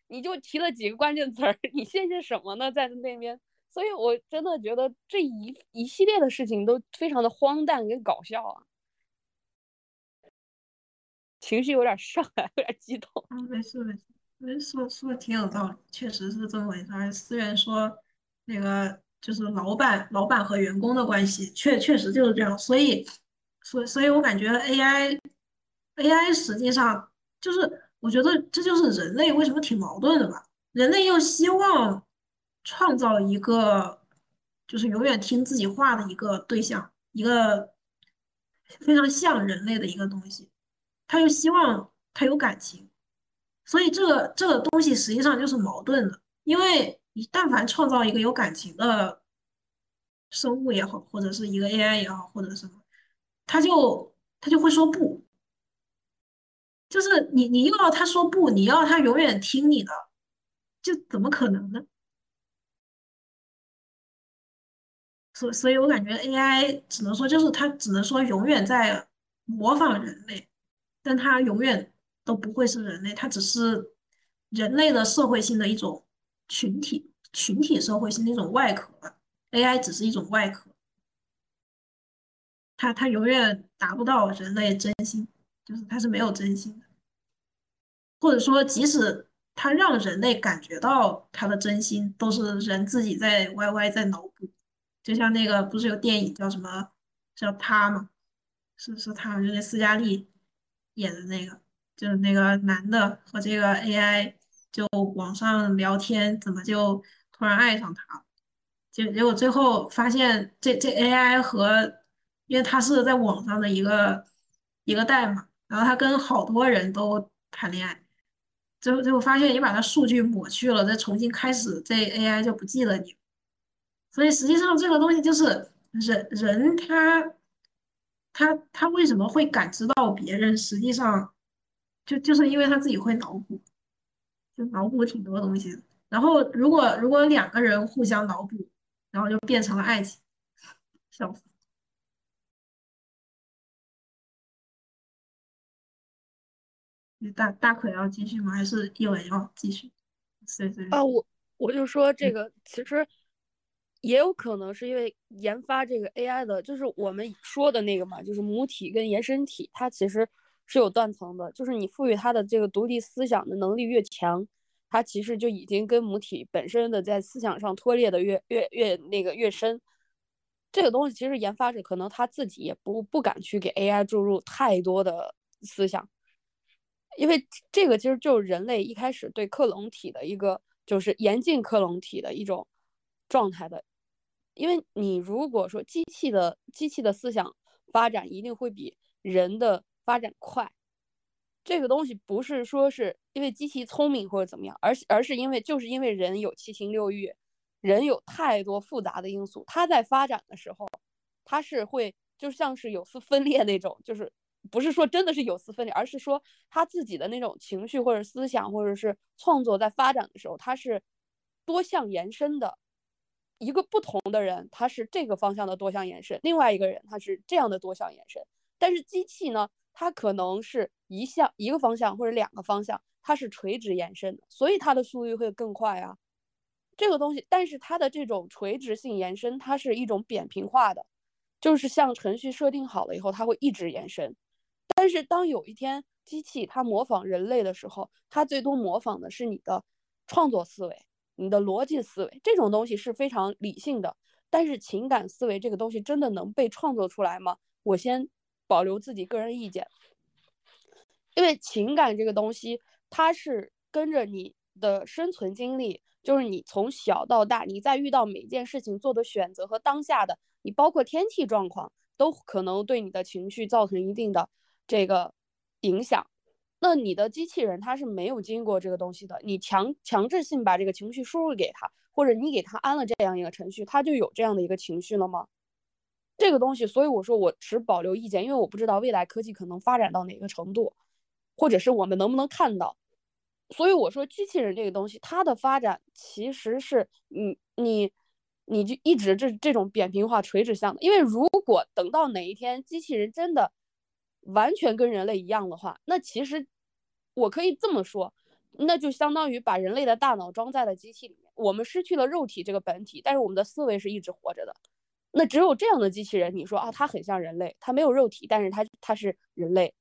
你就提了几个关键词儿，你谢谢什么呢？在那边。所以，我真的觉得这一一系列的事情都非常的荒诞跟搞笑啊，情绪有点上来，有点激动。啊，没事没事，没说说的挺有道理，确实是这么回事。思源说，那个就是老板老板和员工的关系，确确实就是这样。所以，所所以我感觉 AI AI 实际上就是，我觉得这就是人类为什么挺矛盾的吧？人类又希望。创造一个就是永远听自己话的一个对象，一个非常像人类的一个东西，他又希望他有感情，所以这个这个东西实际上就是矛盾的，因为你但凡创造一个有感情的生物也好，或者是一个 AI 也好，或者什么，他就他就会说不，就是你你又要他说不，你要他永远听你的，就怎么可能呢？所所以，我感觉 AI 只能说就是它只能说永远在模仿人类，但它永远都不会是人类，它只是人类的社会性的一种群体群体社会性的一种外壳，AI 只是一种外壳，它它永远达不到人类真心，就是它是没有真心的，或者说即使它让人类感觉到它的真心，都是人自己在 YY 在脑补。就像那个不是有电影叫什么叫他吗？是是他，就是斯嘉丽演的那个，就是那个男的和这个 AI 就网上聊天，怎么就突然爱上他了？结结果最后发现这这 AI 和因为他是在网上的一个一个代码，然后他跟好多人都谈恋爱，最后最后发现你把他数据抹去了，再重新开始，这 AI 就不记得你。所以实际上这个东西就是人人他他他为什么会感知到别人？实际上就就是因为他自己会脑补，就脑补挺多东西的。然后如果如果两个人互相脑补，然后就变成了爱情，笑死。大大可要继续吗？还是一文要继续？对对啊，我我就说这个其实。也有可能是因为研发这个 AI 的，就是我们说的那个嘛，就是母体跟延伸体，它其实是有断层的，就是你赋予它的这个独立思想的能力越强，它其实就已经跟母体本身的在思想上脱裂的越越越那个越深。这个东西其实研发者可能他自己也不不敢去给 AI 注入太多的思想，因为这个其实就是人类一开始对克隆体的一个就是严禁克隆体的一种状态的。因为你如果说机器的机器的思想发展一定会比人的发展快，这个东西不是说是因为机器聪明或者怎么样，而而是因为就是因为人有七情六欲，人有太多复杂的因素，它在发展的时候，它是会就像是有丝分裂那种，就是不是说真的是有丝分裂，而是说他自己的那种情绪或者思想或者是创作在发展的时候，它是多项延伸的。一个不同的人，他是这个方向的多项延伸；另外一个人，他是这样的多项延伸。但是机器呢，它可能是一项一个方向或者两个方向，它是垂直延伸的，所以它的速率会更快啊。这个东西，但是它的这种垂直性延伸，它是一种扁平化的，就是像程序设定好了以后，它会一直延伸。但是当有一天机器它模仿人类的时候，它最多模仿的是你的创作思维。你的逻辑思维这种东西是非常理性的，但是情感思维这个东西真的能被创作出来吗？我先保留自己个人意见，因为情感这个东西，它是跟着你的生存经历，就是你从小到大，你在遇到每件事情做的选择和当下的你，包括天气状况，都可能对你的情绪造成一定的这个影响。那你的机器人它是没有经过这个东西的，你强强制性把这个情绪输入给他，或者你给他安了这样一个程序，他就有这样的一个情绪了吗？这个东西，所以我说我持保留意见，因为我不知道未来科技可能发展到哪个程度，或者是我们能不能看到。所以我说机器人这个东西，它的发展其实是你你你就一直这这种扁平化垂直向的，因为如果等到哪一天机器人真的。完全跟人类一样的话，那其实我可以这么说，那就相当于把人类的大脑装在了机器里面，我们失去了肉体这个本体，但是我们的思维是一直活着的。那只有这样的机器人，你说啊，它很像人类，它没有肉体，但是它它是人类。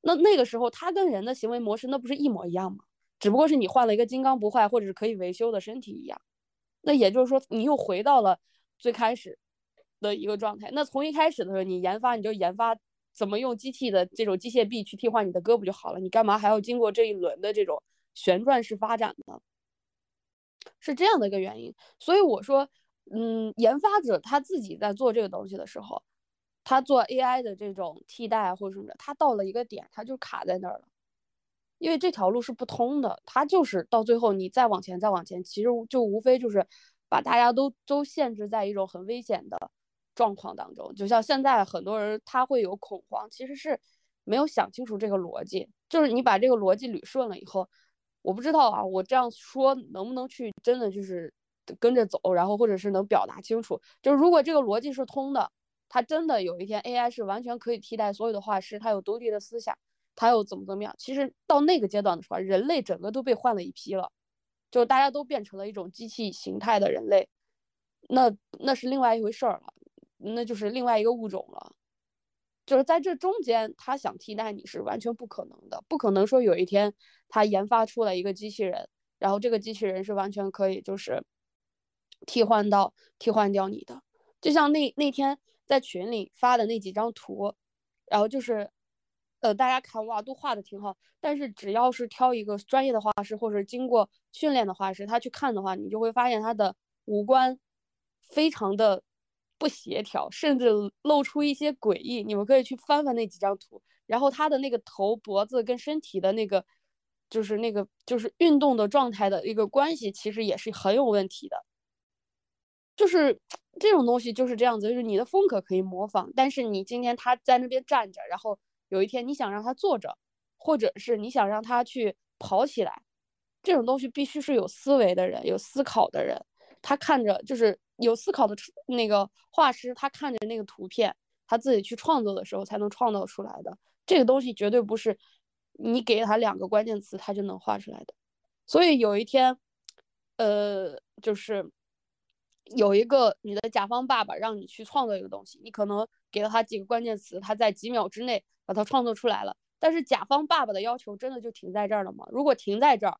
那那个时候，它跟人的行为模式那不是一模一样吗？只不过是你换了一个金刚不坏或者是可以维修的身体一样。那也就是说，你又回到了最开始的一个状态。那从一开始的时候，你研发你就研发。怎么用机器的这种机械臂去替换你的胳膊就好了？你干嘛还要经过这一轮的这种旋转式发展呢？是这样的一个原因。所以我说，嗯，研发者他自己在做这个东西的时候，他做 AI 的这种替代或者什么的，他到了一个点，他就卡在那儿了，因为这条路是不通的。他就是到最后你再往前再往前，其实就无非就是把大家都都限制在一种很危险的。状况当中，就像现在很多人他会有恐慌，其实是没有想清楚这个逻辑。就是你把这个逻辑捋顺了以后，我不知道啊，我这样说能不能去真的就是跟着走，然后或者是能表达清楚。就是如果这个逻辑是通的，它真的有一天 AI 是完全可以替代所有的画师，它有独立的思想，它又怎么怎么样？其实到那个阶段的时候，人类整个都被换了一批了，就是大家都变成了一种机器形态的人类，那那是另外一回事儿了。那就是另外一个物种了，就是在这中间，他想替代你是完全不可能的，不可能说有一天他研发出来一个机器人，然后这个机器人是完全可以就是替换到替换掉你的。就像那那天在群里发的那几张图，然后就是呃大家看哇都画的挺好，但是只要是挑一个专业的画师或者经过训练的画师，他去看的话，你就会发现他的五官非常的。不协调，甚至露出一些诡异。你们可以去翻翻那几张图，然后他的那个头、脖子跟身体的那个，就是那个就是运动的状态的一个关系，其实也是很有问题的。就是这种东西就是这样子，就是你的风格可以模仿，但是你今天他在那边站着，然后有一天你想让他坐着，或者是你想让他去跑起来，这种东西必须是有思维的人，有思考的人，他看着就是。有思考的那个画师，他看着那个图片，他自己去创作的时候才能创造出来的。这个东西绝对不是你给他两个关键词，他就能画出来的。所以有一天，呃，就是有一个你的甲方爸爸让你去创作一个东西，你可能给了他几个关键词，他在几秒之内把它创作出来了。但是甲方爸爸的要求真的就停在这儿了吗？如果停在这儿，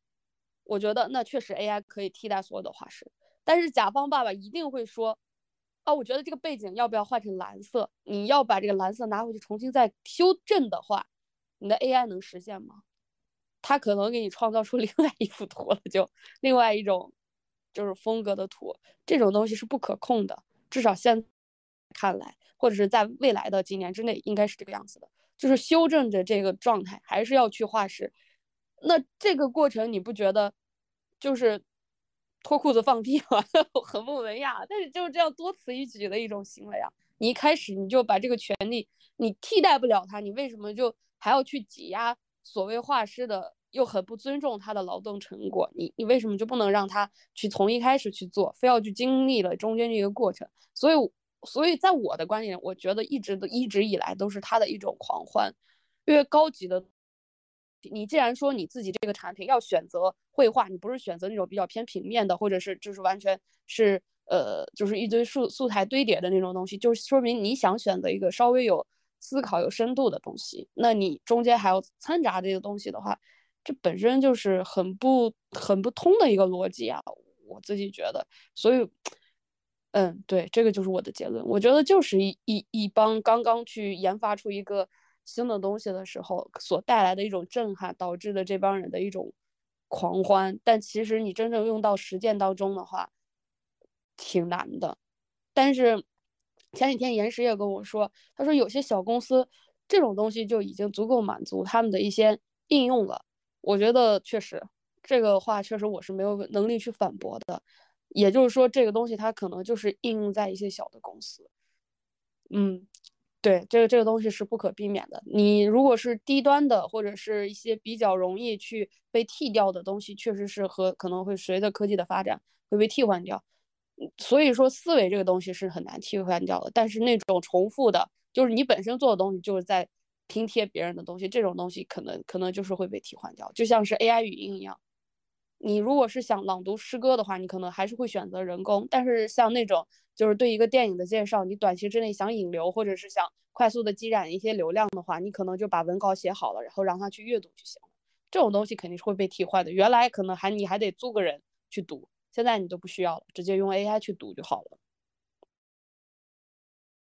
我觉得那确实 AI 可以替代所有的画师。但是甲方爸爸一定会说，啊，我觉得这个背景要不要换成蓝色？你要把这个蓝色拿回去重新再修正的话，你的 AI 能实现吗？它可能给你创造出另外一幅图了，就另外一种就是风格的图，这种东西是不可控的。至少现看来，或者是在未来的几年之内，应该是这个样子的。就是修正着这个状态，还是要去画室。那这个过程你不觉得就是脱裤子放屁吗？很不文雅，但是就是这样多此一举的一种行为啊！你一开始你就把这个权利你替代不了他，你为什么就还要去挤压所谓画师的，又很不尊重他的劳动成果？你你为什么就不能让他去从一开始去做，非要去经历了中间这个过程？所以，所以在我的观点，我觉得一直都一直以来都是他的一种狂欢，越高级的。你既然说你自己这个产品要选择绘画，你不是选择那种比较偏平面的，或者是就是完全是呃就是一堆素素材堆叠的那种东西，就是说明你想选择一个稍微有思考、有深度的东西。那你中间还要掺杂这个东西的话，这本身就是很不很不通的一个逻辑啊！我自己觉得，所以，嗯，对，这个就是我的结论。我觉得就是一一一帮刚刚去研发出一个。新的东西的时候所带来的一种震撼，导致的这帮人的一种狂欢。但其实你真正用到实践当中的话，挺难的。但是前几天岩石也跟我说，他说有些小公司这种东西就已经足够满足他们的一些应用了。我觉得确实，这个话确实我是没有能力去反驳的。也就是说，这个东西它可能就是应用在一些小的公司。嗯。对，这个这个东西是不可避免的。你如果是低端的，或者是一些比较容易去被替掉的东西，确实是和可能会随着科技的发展会被替换掉。所以说，思维这个东西是很难替换掉的。但是那种重复的，就是你本身做的东西就是在拼贴别人的东西，这种东西可能可能就是会被替换掉，就像是 AI 语音一样。你如果是想朗读诗歌的话，你可能还是会选择人工。但是像那种就是对一个电影的介绍，你短期之内想引流，或者是想快速的积攒一些流量的话，你可能就把文稿写好了，然后让他去阅读就行了。这种东西肯定是会被替换的。原来可能还你还得租个人去读，现在你都不需要了，直接用 AI 去读就好了。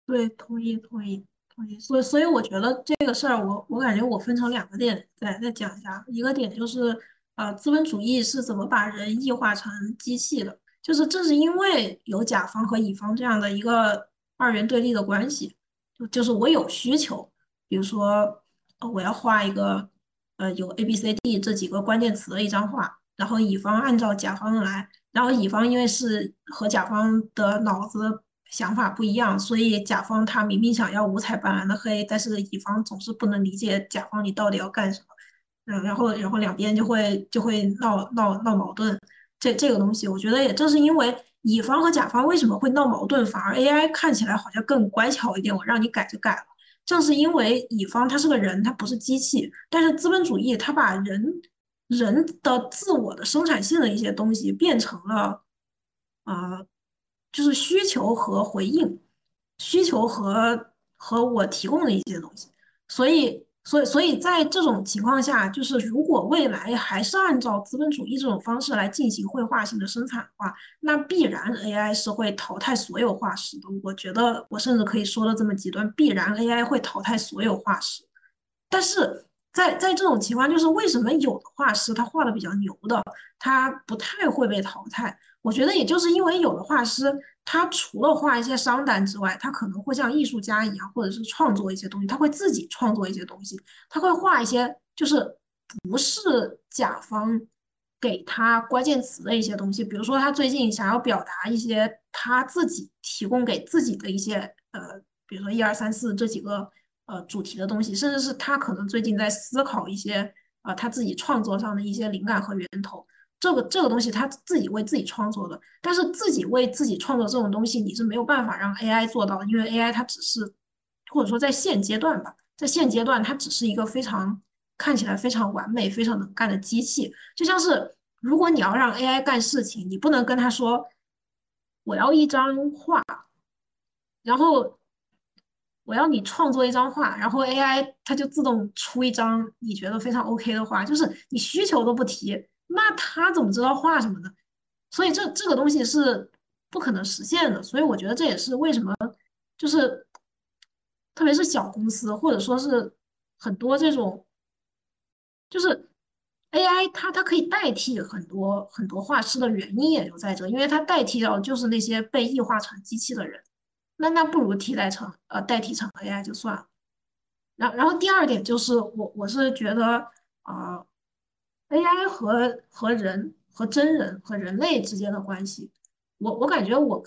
对，同意，同意，同意。所，所以我觉得这个事儿，我我感觉我分成两个点再再讲一下。一个点就是。呃，资本主义是怎么把人异化成机器的？就是正是因为有甲方和乙方这样的一个二元对立的关系，就就是我有需求，比如说，呃，我要画一个，呃，有 A、B、C、D 这几个关键词的一张画，然后乙方按照甲方来，然后乙方因为是和甲方的脑子想法不一样，所以甲方他明明想要五彩斑斓的黑，但是乙方总是不能理解甲方你到底要干什么。嗯，然后，然后两边就会就会闹闹闹矛盾。这这个东西，我觉得也正是因为乙方和甲方为什么会闹矛盾，反而 AI 看起来好像更乖巧一点，我让你改就改了。正是因为乙方他是个人，他不是机器，但是资本主义他把人人的自我的生产性的一些东西变成了，呃，就是需求和回应，需求和和我提供的一些东西，所以。所以，所以在这种情况下，就是如果未来还是按照资本主义这种方式来进行绘画性的生产的话，那必然 AI 是会淘汰所有画师的。我觉得，我甚至可以说的这么极端，必然 AI 会淘汰所有画师。但是在在这种情况，就是为什么有的画师他画的比较牛的，他不太会被淘汰？我觉得，也就是因为有的画师。他除了画一些商单之外，他可能会像艺术家一样，或者是创作一些东西。他会自己创作一些东西，他会画一些就是不是甲方给他关键词的一些东西。比如说，他最近想要表达一些他自己提供给自己的一些呃，比如说一二三四这几个呃主题的东西，甚至是他可能最近在思考一些呃他自己创作上的一些灵感和源头。这个这个东西他自己为自己创作的，但是自己为自己创作这种东西，你是没有办法让 AI 做到的，因为 AI 它只是，或者说在现阶段吧，在现阶段它只是一个非常看起来非常完美、非常能干的机器。就像是如果你要让 AI 干事情，你不能跟他说我要一张画，然后我要你创作一张画，然后 AI 它就自动出一张你觉得非常 OK 的画，就是你需求都不提，那他怎么知道画什么呢？所以这这个东西是不可能实现的。所以我觉得这也是为什么，就是特别是小公司，或者说是很多这种，就是 AI 它它可以代替很多很多画师的原因也就在这，因为它代替掉就是那些被异化成机器的人。那那不如替代成呃代替成 AI 就算了。然然后第二点就是我我是觉得啊，AI 和和人和真人和人类之间的关系，我我感觉我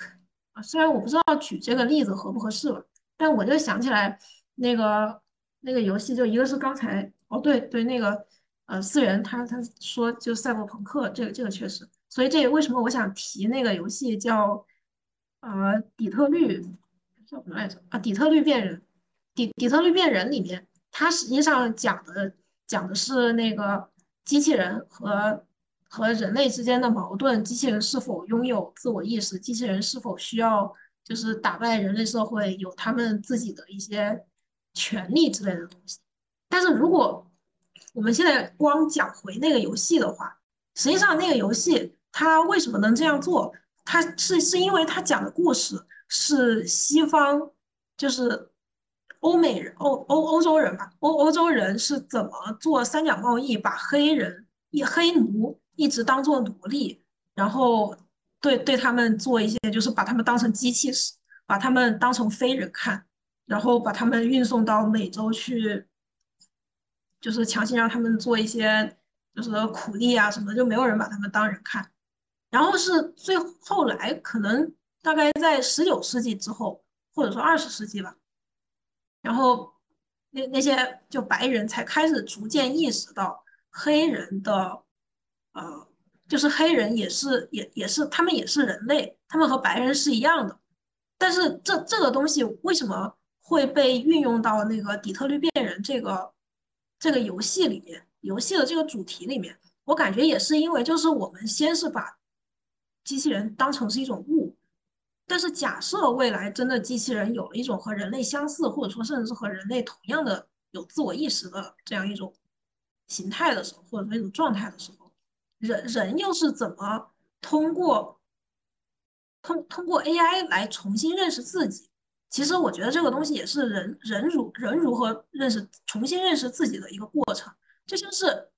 啊虽然我不知道举这个例子合不合适吧，但我就想起来那个那个游戏，就一个是刚才哦对对那个呃四人他他说就赛博朋克这个这个确实，所以这为什么我想提那个游戏叫。呃，底特律叫什么来着？啊，底特律变人，底底特律变人里面，它实际上讲的讲的是那个机器人和和人类之间的矛盾，机器人是否拥有自我意识，机器人是否需要就是打败人类社会，有他们自己的一些权利之类的东西。但是如果我们现在光讲回那个游戏的话，实际上那个游戏它为什么能这样做？它是是因为它讲的故事是西方，就是欧美人、欧欧欧洲人吧，欧欧洲人是怎么做三角贸易，把黑人一黑奴一直当做奴隶，然后对对他们做一些，就是把他们当成机器使，把他们当成非人看，然后把他们运送到美洲去，就是强行让他们做一些就是苦力啊什么的，就没有人把他们当人看。然后是最后来，可能大概在十九世纪之后，或者说二十世纪吧，然后那那些就白人才开始逐渐意识到黑人的，呃，就是黑人也是也也是他们也是人类，他们和白人是一样的。但是这这个东西为什么会被运用到那个底特律变人这个这个游戏里面？游戏的这个主题里面，我感觉也是因为就是我们先是把机器人当成是一种物，但是假设未来真的机器人有了一种和人类相似，或者说甚至是和人类同样的有自我意识的这样一种形态的时候，或者那种状态的时候，人人又是怎么通过通通过 AI 来重新认识自己？其实我觉得这个东西也是人人如人如何认识重新认识自己的一个过程，就像是。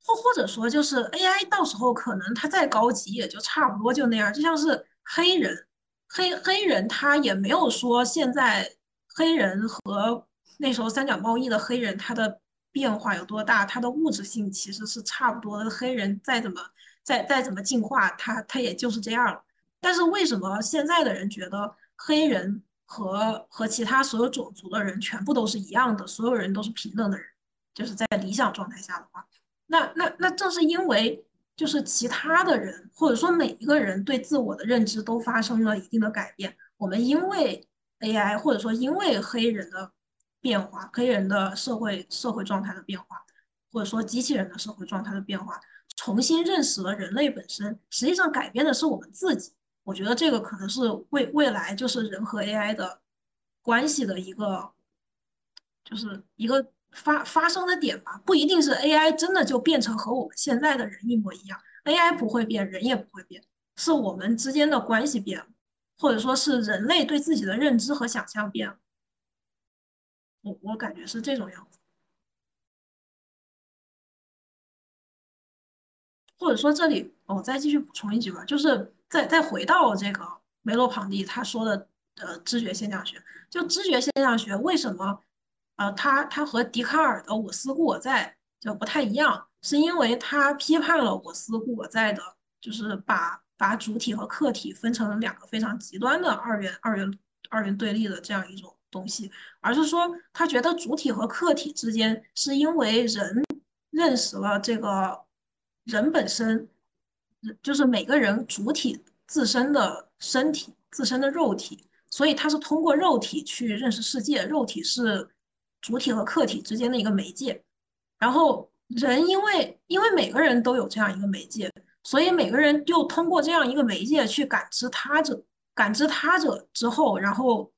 或或者说，就是 AI 到时候可能它再高级，也就差不多就那样。就像是黑人，黑黑人他也没有说现在黑人和那时候三角贸易的黑人他的变化有多大，他的物质性其实是差不多的。黑人再怎么再再怎么进化，他他也就是这样了。但是为什么现在的人觉得黑人和和其他所有种族的人全部都是一样的，所有人都是平等的人？就是在理想状态下的话。那那那正是因为就是其他的人或者说每一个人对自我的认知都发生了一定的改变，我们因为 AI 或者说因为黑人的变化，黑人的社会社会状态的变化，或者说机器人的社会状态的变化，重新认识了人类本身，实际上改变的是我们自己。我觉得这个可能是未未来就是人和 AI 的关系的一个，就是一个。发发生的点吧，不一定是 AI 真的就变成和我们现在的人一模一样，AI 不会变，人也不会变，是我们之间的关系变了，或者说是人类对自己的认知和想象变了。我我感觉是这种样子，或者说这里我再继续补充一句吧，就是再再回到这个梅洛庞蒂他说的呃知觉现象学，就知觉现象学为什么？呃，他他和笛卡尔的“我思故我在”就不太一样，是因为他批判了“我思故我在”的，就是把把主体和客体分成两个非常极端的二元二元二元对立的这样一种东西，而是说他觉得主体和客体之间是因为人认识了这个人本身，就是每个人主体自身的身体自身的肉体，所以他是通过肉体去认识世界，肉体是。主体和客体之间的一个媒介，然后人因为因为每个人都有这样一个媒介，所以每个人就通过这样一个媒介去感知他者，感知他者之后，然后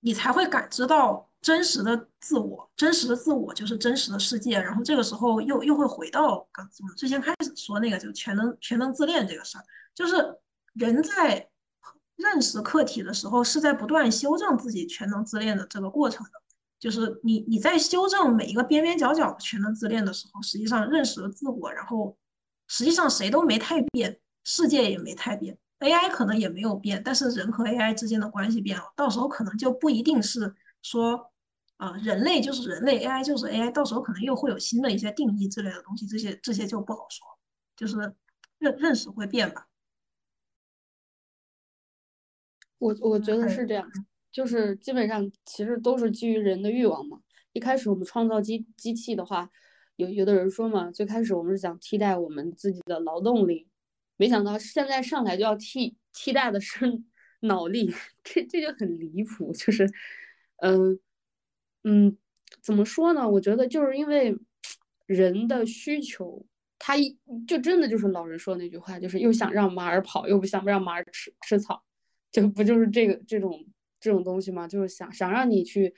你才会感知到真实的自我，真实的自我就是真实的世界。然后这个时候又又会回到刚我们最先开始说那个，就全能全能自恋这个事儿，就是人在认识客体的时候，是在不断修正自己全能自恋的这个过程的。就是你你在修正每一个边边角角的全能自恋的时候，实际上认识了自我，然后实际上谁都没太变，世界也没太变。AI 可能也没有变，但是人和 AI 之间的关系变了，到时候可能就不一定是说，呃，人类就是人类，AI 就是 AI，到时候可能又会有新的一些定义之类的东西，这些这些就不好说，就是认认识会变吧。我我觉得是这样，就是基本上其实都是基于人的欲望嘛。一开始我们创造机机器的话，有有的人说嘛，最开始我们是想替代我们自己的劳动力。没想到现在上来就要替替代的是 脑力，这这就很离谱。就是，嗯嗯，怎么说呢？我觉得就是因为人的需求，他一就真的就是老人说那句话，就是又想让马儿跑，又不想让马儿吃吃草，就不就是这个这种这种东西嘛？就是想想让你去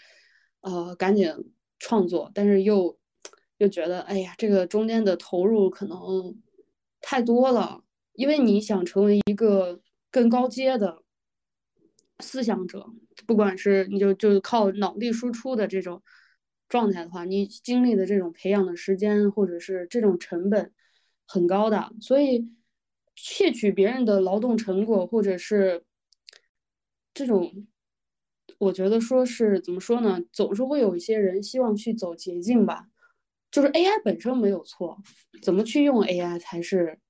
呃赶紧创作，但是又又觉得哎呀，这个中间的投入可能太多了。因为你想成为一个更高阶的思想者，不管是你就就靠脑力输出的这种状态的话，你经历的这种培养的时间或者是这种成本很高的，所以窃取别人的劳动成果或者是这种，我觉得说是怎么说呢？总是会有一些人希望去走捷径吧，就是 AI 本身没有错，怎么去用 AI 才是。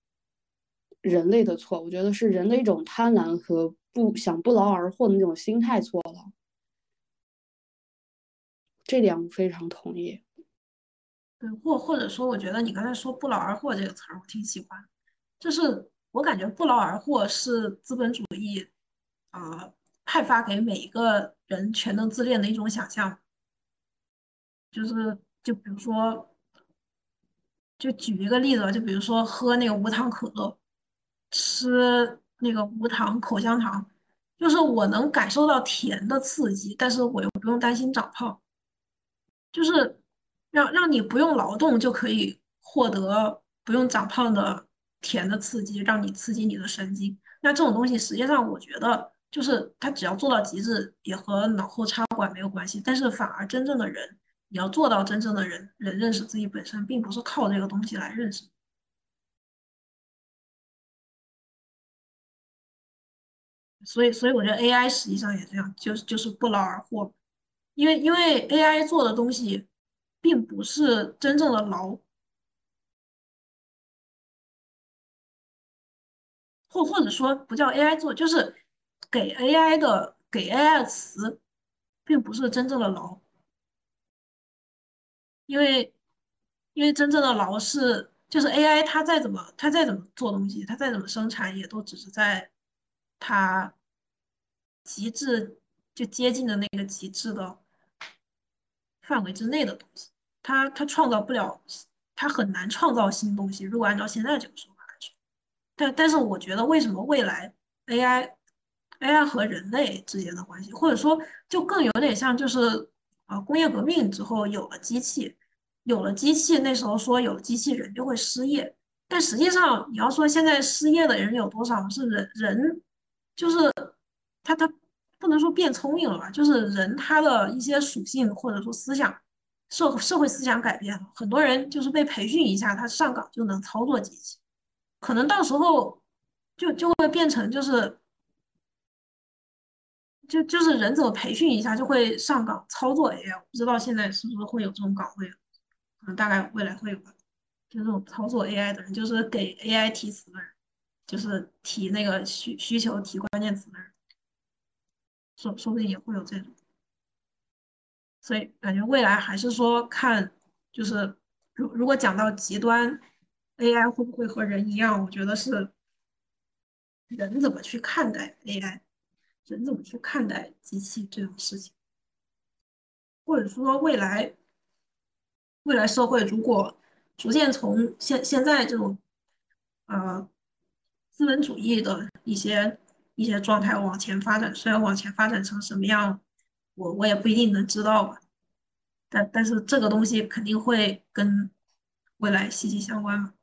人类的错，我觉得是人的一种贪婪和不想不劳而获的那种心态错了。这点我非常同意。对，或或者说，我觉得你刚才说“不劳而获”这个词儿，我挺喜欢。就是我感觉“不劳而获”是资本主义啊派发给每一个人全能自恋的一种想象。就是，就比如说，就举一个例子吧，就比如说喝那个无糖可乐。吃那个无糖口香糖，就是我能感受到甜的刺激，但是我又不用担心长胖，就是让让你不用劳动就可以获得不用长胖的甜的刺激，让你刺激你的神经。那这种东西实际上我觉得就是它只要做到极致，也和脑后插管没有关系。但是反而真正的人，你要做到真正的人人认识自己本身，并不是靠这个东西来认识。所以，所以我觉得 AI 实际上也这样，就是就是不劳而获，因为因为 AI 做的东西，并不是真正的劳，或或者说不叫 AI 做，就是给 AI 的给 AI 的词，并不是真正的劳，因为因为真正的劳是就是 AI 它再怎么它再怎么做东西，它再怎么生产，也都只是在。它极致就接近的那个极致的范围之内的东西，它它创造不了，它很难创造新东西。如果按照现在这个说法来说，但但是我觉得为什么未来 AI AI 和人类之间的关系，或者说就更有点像就是啊工业革命之后有了机器，有了机器，那时候说有机器人就会失业，但实际上你要说现在失业的人有多少，是人人。就是他，他不能说变聪明了吧？就是人他的一些属性或者说思想，社社会思想改变了，很多人就是被培训一下，他上岗就能操作机器，可能到时候就就会变成就是，就就是人怎么培训一下就会上岗操作 AI，我不知道现在是不是会有这种岗位，可能大概未来会有吧，就这种操作 AI 的人，就是给 AI 提词的人。就是提那个需需求、提关键词的人，说说不定也会有这种，所以感觉未来还是说看，就是如如果讲到极端，AI 会不会和人一样？我觉得是人怎么去看待 AI，人怎么去看待机器这种事情，或者说未来未来社会如果逐渐从现现在这种，呃。资本主义的一些一些状态往前发展，虽然往前发展成什么样，我我也不一定能知道吧。但但是这个东西肯定会跟未来息息相关嘛。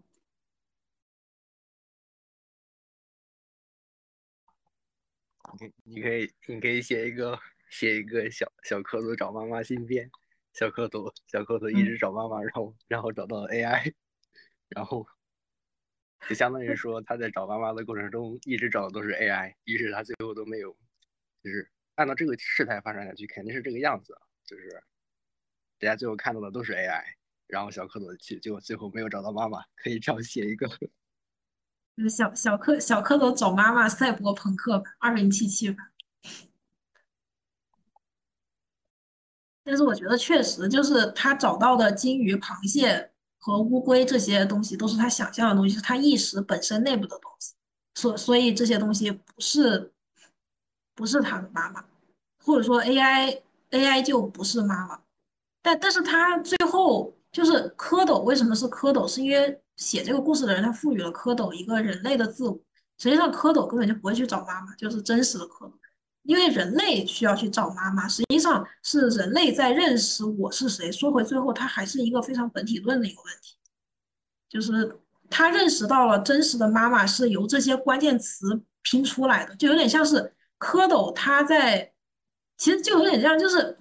你你可以，你可以写一个写一个小小蝌蚪找妈妈新编，小蝌蚪小蝌蚪一直找妈妈，然后然后找到了 AI，然后就相当于说他在找妈妈的过程中一直找的都是 AI，于是他最后都没有，就是按照这个事态发展下去肯定是这个样子，就是大家最后看到的都是 AI，然后小蝌蚪去就最后没有找到妈妈，可以这样写一个。就是小小蝌小蝌蚪找妈妈赛博朋克版二零七七版。但是我觉得确实就是他找到的金鱼、螃蟹和乌龟这些东西都是他想象的东西，是他意识本身内部的东西，所所以这些东西不是不是他的妈妈，或者说 AI AI 就不是妈妈。但但是他最后就是蝌蚪为什么是蝌蚪？是因为写这个故事的人他赋予了蝌蚪一个人类的自我，实际上蝌蚪根本就不会去找妈妈，就是真实的蝌蚪。因为人类需要去找妈妈，实际上是人类在认识我是谁。说回最后，它还是一个非常本体论的一个问题，就是他认识到了真实的妈妈是由这些关键词拼出来的，就有点像是蝌蚪，它在其实就有点像，就是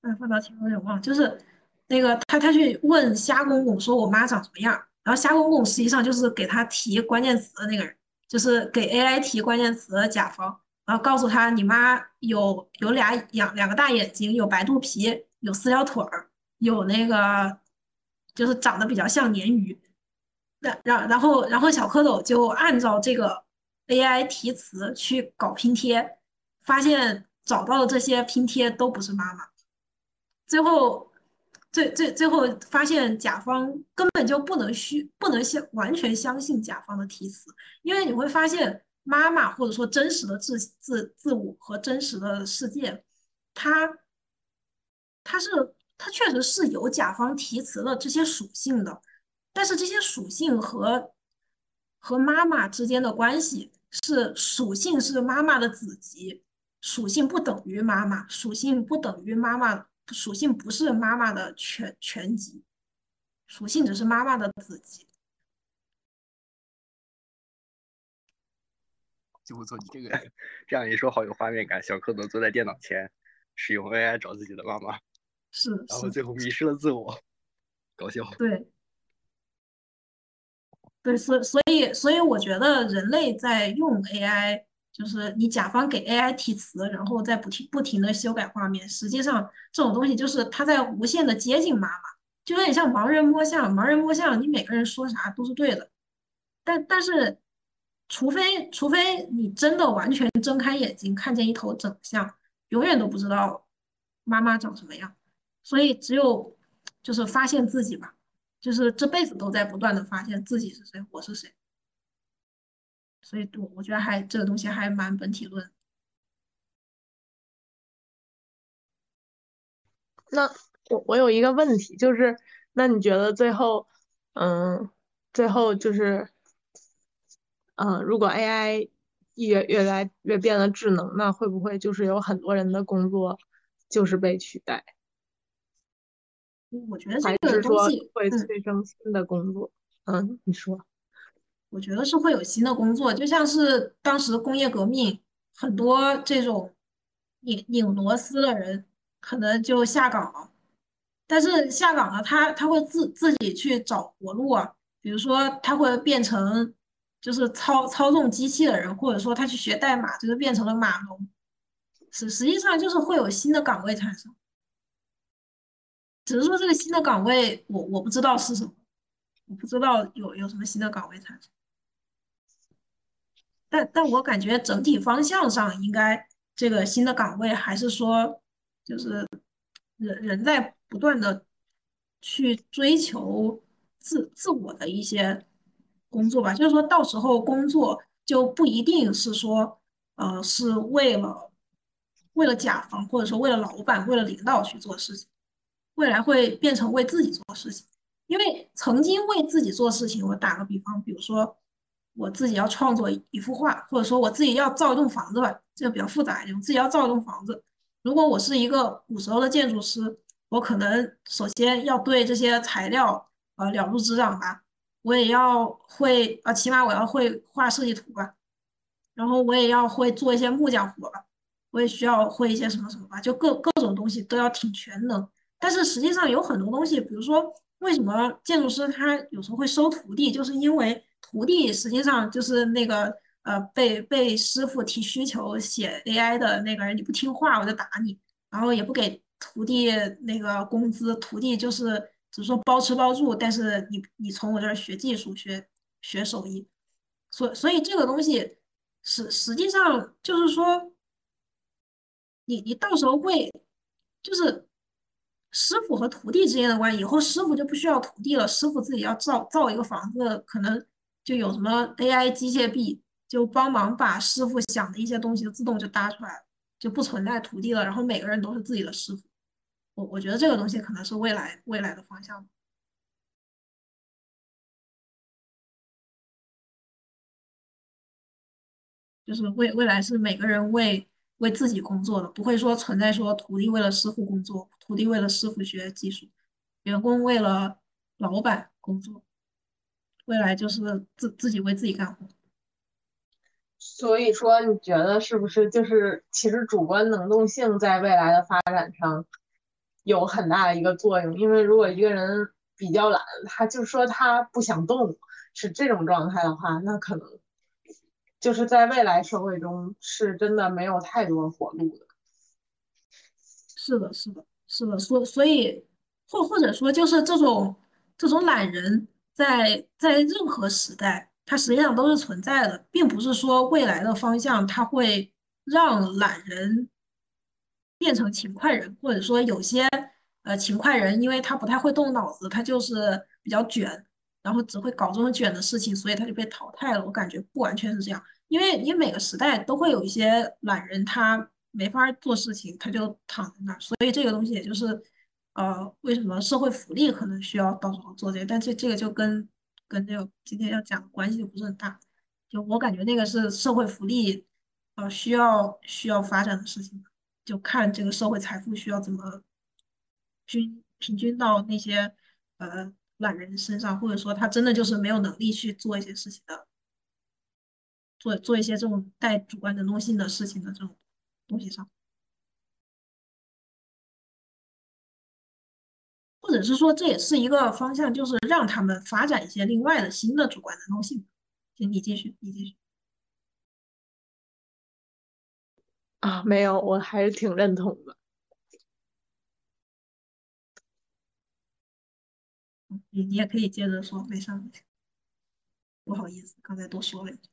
哎，放到前面有点忘，就是那个他他去问虾公公说：“我妈长什么样？”然后虾公公实际上就是给他提关键词的那个人，就是给 AI 提关键词的甲方。然后告诉他，你妈有有俩两两个大眼睛，有白肚皮，有四条腿儿，有那个就是长得比较像鲶鱼。那然然后然后小蝌蚪就按照这个 AI 题词去搞拼贴，发现找到的这些拼贴都不是妈妈。最后最最最后发现甲方根本就不能需不能相完全相信甲方的题词，因为你会发现。妈妈或者说真实的自自自我和真实的世界，它它是它确实是有甲方题词的这些属性的，但是这些属性和和妈妈之间的关系是属性是妈妈的子集，属性不等于妈妈，属性不等于妈妈，属性不是妈妈的全全集，属性只是妈妈的子集。就不错，你这个这样一说，好有画面感。小蝌蚪坐在电脑前，使用 AI 找自己的妈妈，是，然后最后迷失了自我，搞笑。对，对，所所以所以我觉得人类在用 AI，就是你甲方给 AI 提词，然后再不停不停的修改画面，实际上这种东西就是它在无限的接近妈妈，就有点像盲人摸象。盲人摸象，你每个人说啥都是对的，但但是。除非除非你真的完全睁开眼睛看见一头整象，永远都不知道妈妈长什么样。所以只有就是发现自己吧，就是这辈子都在不断的发现自己是谁，我是谁。所以，我我觉得还这个东西还蛮本体论。那我我有一个问题，就是那你觉得最后，嗯，最后就是。嗯，如果 AI 越越来越变得智能，那会不会就是有很多人的工作就是被取代？我觉得这个东西会催生新的工作。嗯，你说？我觉得是会有新的工作，就像是当时工业革命，很多这种拧拧螺丝的人可能就下岗了。但是下岗了，他他会自自己去找活路啊，比如说他会变成。就是操操纵机器的人，或者说他去学代码，就是变成了码农。实实际上就是会有新的岗位产生，只是说这个新的岗位，我我不知道是什么，我不知道有有什么新的岗位产生。但但我感觉整体方向上，应该这个新的岗位还是说，就是人人在不断的去追求自自我的一些。工作吧，就是说到时候工作就不一定是说，呃，是为了为了甲方，或者说为了老板、为了领导去做事情，未来会变成为自己做事情。因为曾经为自己做事情，我打个比方，比如说我自己要创作一幅画，或者说我自己要造一栋房子吧，这个比较复杂一点，我自己要造一栋房子，如果我是一个古时候的建筑师，我可能首先要对这些材料呃了如指掌吧，我也要会啊，起码我要会画设计图吧，然后我也要会做一些木匠活吧，我也需要会一些什么什么吧，就各各种东西都要挺全能。但是实际上有很多东西，比如说为什么建筑师他有时候会收徒弟，就是因为徒弟实际上就是那个呃被被师傅提需求写 AI 的那个人，你不听话我就打你，然后也不给徒弟那个工资，徒弟就是只说包吃包住，但是你你从我这儿学技术学学手艺，所所以这个东西实实际上就是说，你你到时候会就是师傅和徒弟之间的关系，以后师傅就不需要徒弟了，师傅自己要造造一个房子，可能就有什么 AI 机械臂，就帮忙把师傅想的一些东西自动就搭出来了，就不存在徒弟了，然后每个人都是自己的师傅。我我觉得这个东西可能是未来未来的方向。就是未未来是每个人为为自己工作的，不会说存在说徒弟为了师傅工作，徒弟为了师傅学技术，员工为了老板工作。未来就是自自己为自己干活。所以说，你觉得是不是就是其实主观能动性在未来的发展上有很大的一个作用？因为如果一个人比较懒，他就说他不想动，是这种状态的话，那可能。就是在未来社会中，是真的没有太多活路的。是的，是的，是的。所所以，或或者说，就是这种这种懒人，在在任何时代，它实际上都是存在的，并不是说未来的方向它会让懒人变成勤快人，或者说有些呃勤快人，因为他不太会动脑子，他就是比较卷，然后只会搞这种卷的事情，所以他就被淘汰了。我感觉不完全是这样。因为你每个时代都会有一些懒人，他没法做事情，他就躺在那儿。所以这个东西也就是，呃，为什么社会福利可能需要到时候做这个？但这这个就跟跟这个今天要讲的关系就不是很大。就我感觉那个是社会福利，呃，需要需要发展的事情，就看这个社会财富需要怎么均平均到那些呃懒人身上，或者说他真的就是没有能力去做一些事情的。做做一些这种带主观能动性的事情的这种东西上，或者是说这也是一个方向，就是让他们发展一些另外的新的主观能动性。行，你继续，你继续。啊，没有，我还是挺认同的。你你也可以接着说，没事没事。不好意思，刚才多说了一句。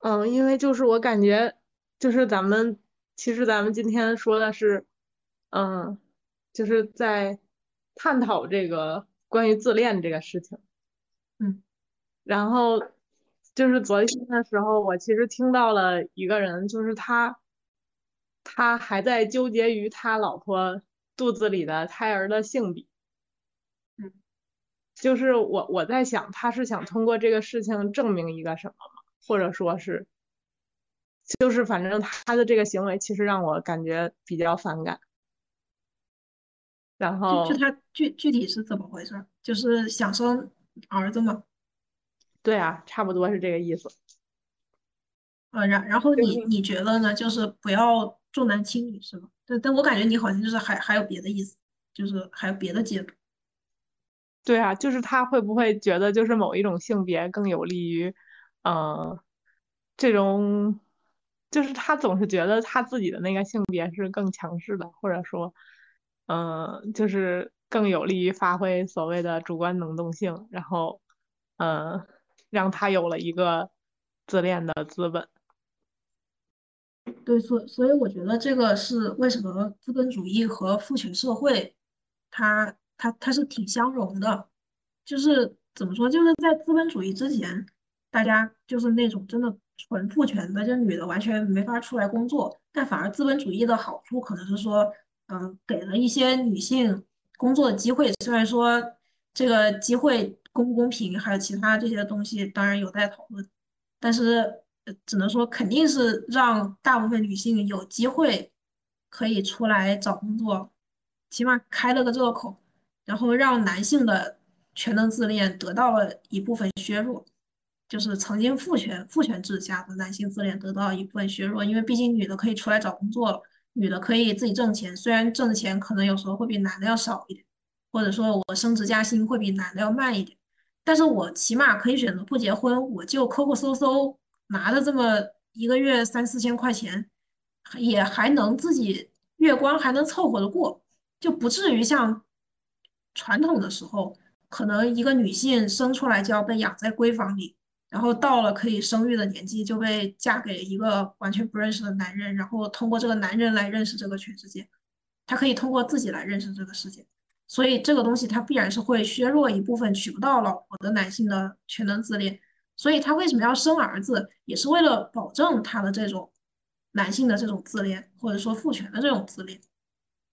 嗯，因为就是我感觉，就是咱们其实咱们今天说的是，嗯，就是在探讨这个关于自恋这个事情，嗯，然后就是昨天的时候，我其实听到了一个人，就是他，他还在纠结于他老婆肚子里的胎儿的性别，嗯，就是我我在想，他是想通过这个事情证明一个什么吗？或者说是，就是反正他的这个行为其实让我感觉比较反感。然后就他具具体是怎么回事？就是想生儿子吗？对啊，差不多是这个意思。呃，然然后你你觉得呢？就是不要重男轻女是吗？对但我感觉你好像就是还还有别的意思，就是还有别的解读。对啊，就是他会不会觉得就是某一种性别更有利于？嗯，这种就是他总是觉得他自己的那个性别是更强势的，或者说，嗯，就是更有利于发挥所谓的主观能动性，然后，嗯，让他有了一个自恋的资本。对，所所以我觉得这个是为什么资本主义和父权社会，它它它是挺相融的，就是怎么说，就是在资本主义之前。大家就是那种真的纯父权的，就女的完全没法出来工作。但反而资本主义的好处可能是说，嗯，给了一些女性工作的机会。虽然说这个机会公不公平，还有其他这些东西，当然有待讨论。但是只能说肯定是让大部分女性有机会可以出来找工作，起码开了个这个口，然后让男性的全能自恋得到了一部分削弱，就是曾经父权父权制下的男性自恋得到一部分削弱，因为毕竟女的可以出来找工作了，女的可以自己挣钱，虽然挣的钱可能有时候会比男的要少一点，或者说我升职加薪会比男的要慢一点，但是我起码可以选择不结婚，我就抠抠搜搜拿着这么一个月三四千块钱。也还能自己月光还能凑合着过，就不至于像传统的时候，可能一个女性生出来就要被养在闺房里，然后到了可以生育的年纪就被嫁给一个完全不认识的男人，然后通过这个男人来认识这个全世界，他可以通过自己来认识这个世界，所以这个东西它必然是会削弱一部分娶不到老婆的男性的全能自恋，所以他为什么要生儿子，也是为了保证他的这种。男性的这种自恋，或者说父权的这种自恋，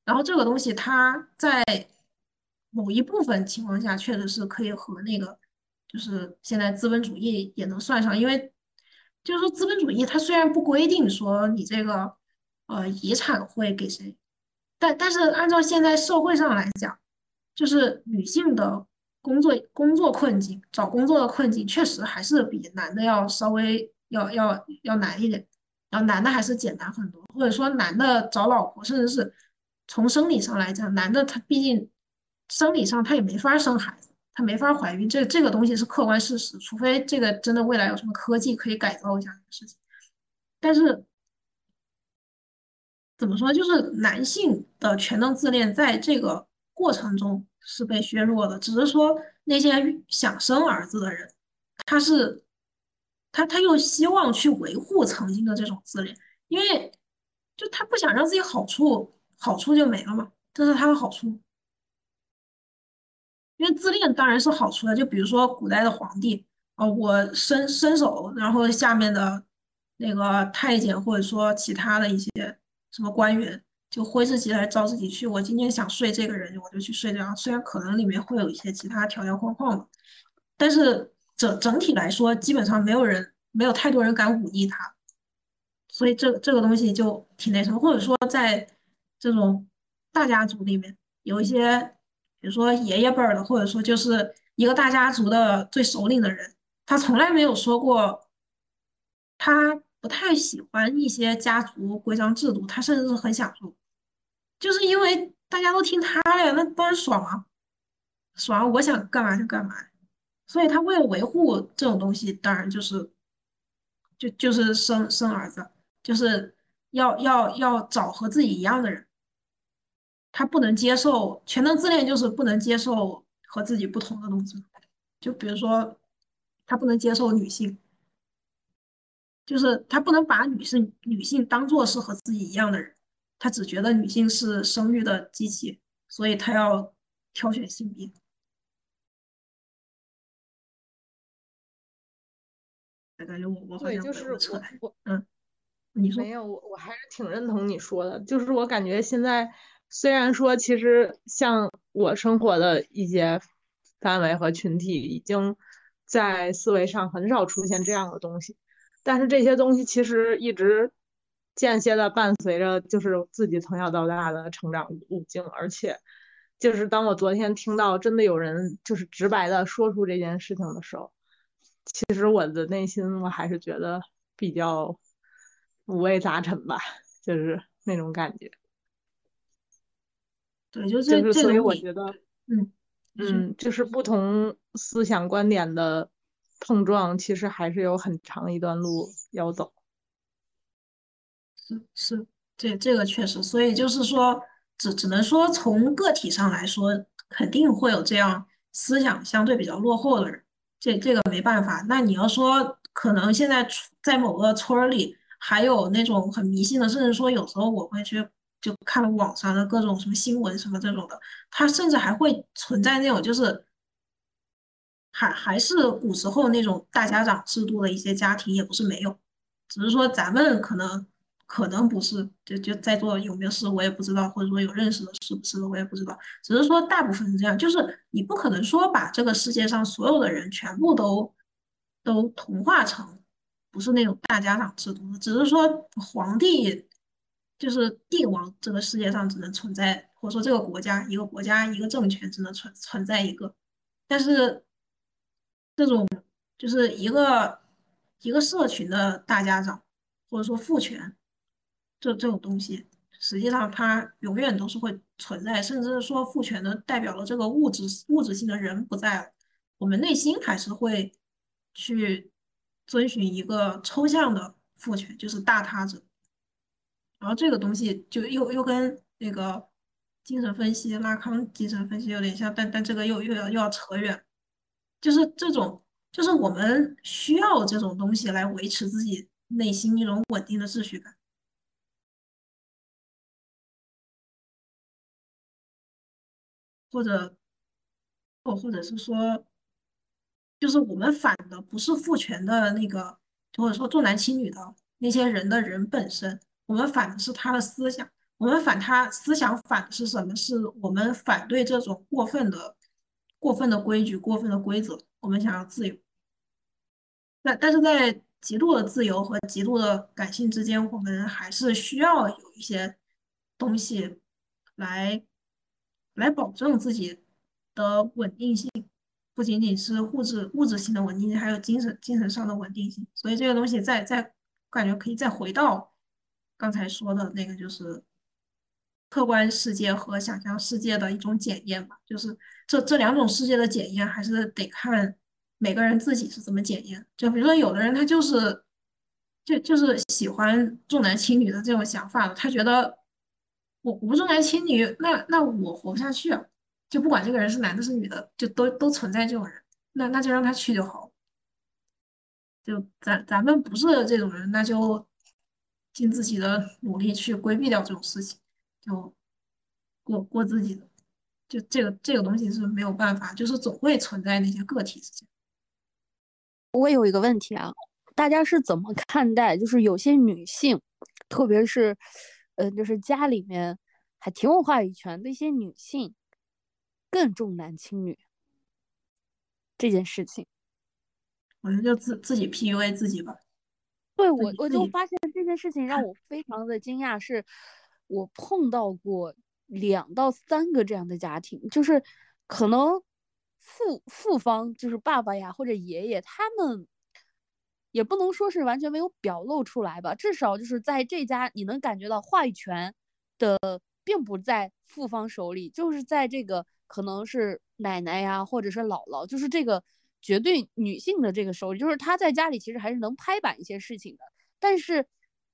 然后这个东西它在某一部分情况下确实是可以和那个，就是现在资本主义也能算上，因为就是说资本主义它虽然不规定说你这个呃遗产会给谁，但但是按照现在社会上来讲，就是女性的工作工作困境，找工作的困境确实还是比男的要稍微要要要难一点。然后男的还是简单很多，或者说男的找老婆，甚至是从生理上来讲，男的他毕竟生理上他也没法生孩子，他没法怀孕，这这个东西是客观事实，除非这个真的未来有什么科技可以改造一下这个事情。但是怎么说，就是男性的全能自恋在这个过程中是被削弱的，只是说那些想生儿子的人，他是。他他又希望去维护曾经的这种自恋，因为就他不想让自己好处好处就没了嘛，这是他的好处。因为自恋当然是好处的，就比如说古代的皇帝，哦，我伸伸手，然后下面的那个太监或者说其他的一些什么官员就挥之即来招之即去，我今天想睡这个人，我就去睡这样。虽然可能里面会有一些其他条条框框，但是。整整体来说，基本上没有人，没有太多人敢忤逆他，所以这这个东西就挺那什么。或者说，在这种大家族里面，有一些，比如说爷爷辈儿的，或者说就是一个大家族的最首领的人，他从来没有说过，他不太喜欢一些家族规章制度，他甚至是很享受，就是因为大家都听他的呀，那当然爽啊，爽，我想干嘛就干嘛。所以他为了维护这种东西，当然就是，就就是生生儿子，就是要要要找和自己一样的人。他不能接受全能自恋，就是不能接受和自己不同的东西。就比如说，他不能接受女性，就是他不能把女性女性当做是和自己一样的人，他只觉得女性是生育的机器，所以他要挑选性别。感觉我我好像就是我嗯，你说没有我我还是挺认同你说的，就是我感觉现在虽然说其实像我生活的一些范围和群体已经在思维上很少出现这样的东西，但是这些东西其实一直间歇的伴随着就是自己从小到大的成长路径，而且就是当我昨天听到真的有人就是直白的说出这件事情的时候。其实我的内心我还是觉得比较五味杂陈吧，就是那种感觉。对，就是所以我觉得，嗯嗯，就是不同思想观点的碰撞，其实还是有很长一段路要走。是是，这这个确实，所以就是说，只只能说从个体上来说，肯定会有这样思想相对比较落后的人。这这个没办法，那你要说可能现在在某个村儿里还有那种很迷信的，甚至说有时候我会去就看了网上的各种什么新闻什么这种的，它甚至还会存在那种就是还还是古时候那种大家长制度的一些家庭，也不是没有，只是说咱们可能。可能不是，就就在座有没有是我也不知道，或者说有认识的是不是的我也不知道，只是说大部分是这样，就是你不可能说把这个世界上所有的人全部都都同化成不是那种大家长制度，只是说皇帝就是帝王这个世界上只能存在，或者说这个国家一个国家一个政权只能存存在一个，但是这种就是一个一个社群的大家长，或者说父权，这这种东西，实际上它永远都是会存在，甚至说父权的代表了这个物质物质性的人不在了，我们内心还是会去遵循一个抽象的父权，就是大他者。然后这个东西就又又跟那个精神分析、拉康精神分析有点像，但但这个又又要又要扯远，就是这种，就是我们需要这种东西来维持自己内心一种稳定的秩序感，或者或或者是说，就是我们反的不是父权的那个，或者说重男轻女的那些人的人本身。我们反的是他的思想，我们反他思想反的是什么？是我们反对这种过分的、过分的规矩、过分的规则。我们想要自由，但但是在极度的自由和极度的感性之间，我们还是需要有一些东西来来保证自己的稳定性，不仅仅是物质物质性的稳定性，还有精神精神上的稳定性。所以这个东西在在感觉可以再回到。刚才说的那个就是客观世界和想象世界的一种检验吧，就是这这两种世界的检验还是得看每个人自己是怎么检验。就比如说有的人他就是就就是喜欢重男轻女的这种想法的，他觉得我不重男轻女，那那我活不下去啊！就不管这个人是男的是女的，就都都存在这种人，那那就让他去就好。就咱咱们不是这种人，那就。尽自己的努力去规避掉这种事情，就过过自己的，就这个这个东西是没有办法，就是总会存在那些个体之间。我有一个问题啊，大家是怎么看待？就是有些女性，特别是，呃，就是家里面还挺有话语权的一些女性，更重男轻女这件事情。我觉得就自自己 PUA 自己吧。对我，我就发现这件事情让我非常的惊讶，是我碰到过两到三个这样的家庭，就是可能父父方就是爸爸呀或者爷爷，他们也不能说是完全没有表露出来吧，至少就是在这家你能感觉到话语权的并不在父方手里，就是在这个可能是奶奶呀或者是姥姥，就是这个。绝对女性的这个手里，就是她在家里其实还是能拍板一些事情的，但是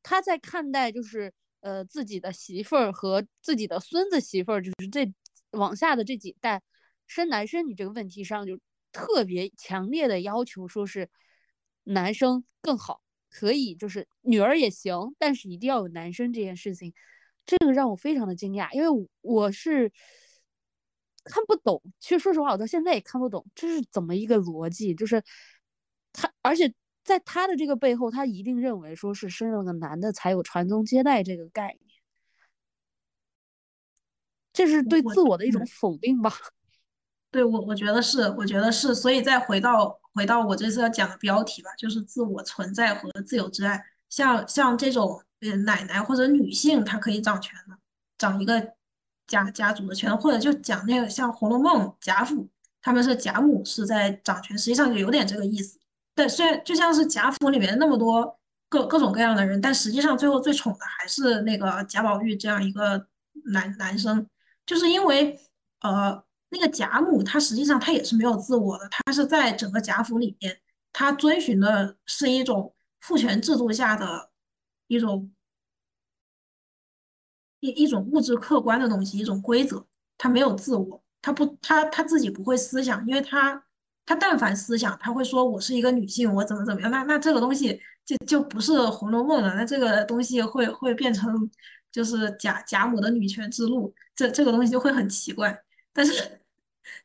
她在看待就是呃自己的媳妇儿和自己的孙子媳妇儿，就是这往下的这几代生男生女这个问题上，就特别强烈的要求说是男生更好，可以就是女儿也行，但是一定要有男生这件事情，这个让我非常的惊讶，因为我是。看不懂，其实说实话，我到现在也看不懂这是怎么一个逻辑。就是他，而且在他的这个背后，他一定认为说是生了个男的才有传宗接代这个概念，这是对自我的一种否定吧？对我，我觉得是，我觉得是。所以再回到回到我这次要讲的标题吧，就是自我存在和自由之爱。像像这种呃奶奶或者女性，她可以掌权的，掌一个。家家族的权，或者就讲那个像《红楼梦》贾府，他们是贾母是在掌权，实际上就有点这个意思。但虽然就像是贾府里面那么多各各种各样的人，但实际上最后最宠的还是那个贾宝玉这样一个男男生，就是因为呃那个贾母她实际上她也是没有自我的，她是在整个贾府里面，她遵循的是一种父权制度下的一种。一一种物质客观的东西，一种规则，他没有自我，他不，他他自己不会思想，因为他他但凡思想，他会说我是一个女性，我怎么怎么样，那那这个东西就就不是《红楼梦》了，那这个东西会会变成就是贾贾母的女权之路，这这个东西就会很奇怪。但是，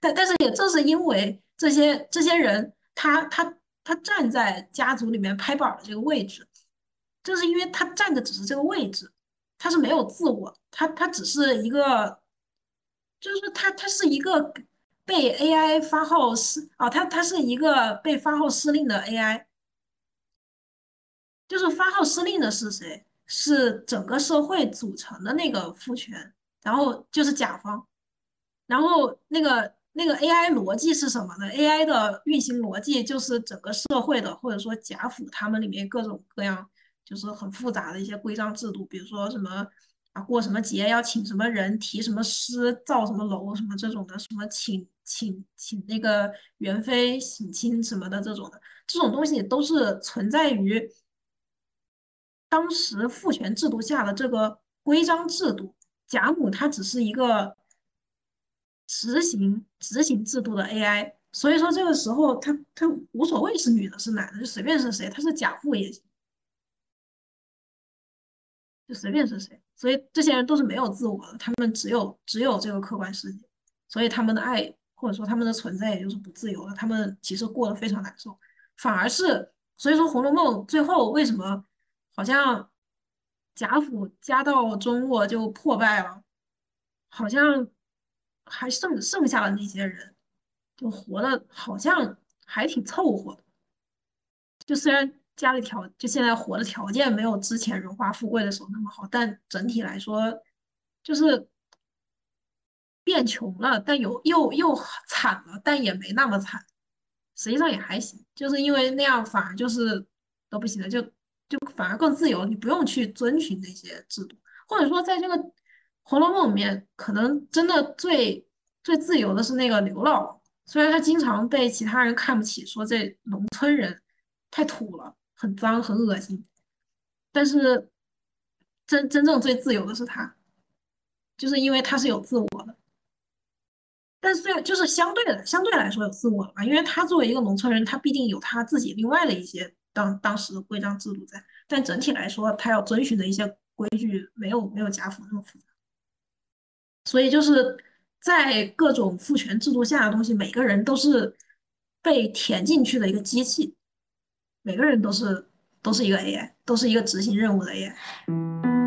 但但是也正是因为这些这些人，他他他站在家族里面拍板的这个位置，正是因为他站的只是这个位置。他是没有自我，他他只是一个，就是他他是一个被 AI 发号施啊，他他是一个被发号施令的 AI，就是发号施令的是谁？是整个社会组成的那个父权，然后就是甲方，然后那个那个 AI 逻辑是什么呢？AI 的运行逻辑就是整个社会的或者说贾府他们里面各种各样就是很复杂的一些规章制度，比如说什么啊过什么节要请什么人，题什么诗，造什么楼什么这种的，什么请请请那个元妃省亲什么的这种的，这种东西都是存在于。当时父权制度下的这个规章制度，贾母她只是一个执行执行制度的 AI，所以说这个时候她她无所谓是女的是男的，就随便是谁，她是贾父也行，就随便是谁。所以这些人都是没有自我的，他们只有只有这个客观世界，所以他们的爱或者说他们的存在也就是不自由的，他们其实过得非常难受，反而是所以说《红楼梦》最后为什么？好像贾府家道中落就破败了，好像还剩剩下的那些人就活的好像还挺凑合的。就虽然家里条就现在活的条件没有之前荣华富贵的时候那么好，但整体来说就是变穷了，但有又又惨了，但也没那么惨，实际上也还行。就是因为那样反而就是都不行了，就。就反而更自由，你不用去遵循那些制度，或者说在这个《红楼梦》里面，可能真的最最自由的是那个刘姥姥。虽然她经常被其他人看不起，说这农村人太土了，很脏很恶心，但是真真正最自由的是他，就是因为他是有自我的。但是就是相对的，相对来说有自我吧，因为他作为一个农村人，他必定有他自己另外的一些。当当时的规章制度在，但整体来说，他要遵循的一些规矩没有没有贾府那么复杂，所以就是在各种父权制度下的东西，每个人都是被填进去的一个机器，每个人都是都是一个 AI，都是一个执行任务的 AI。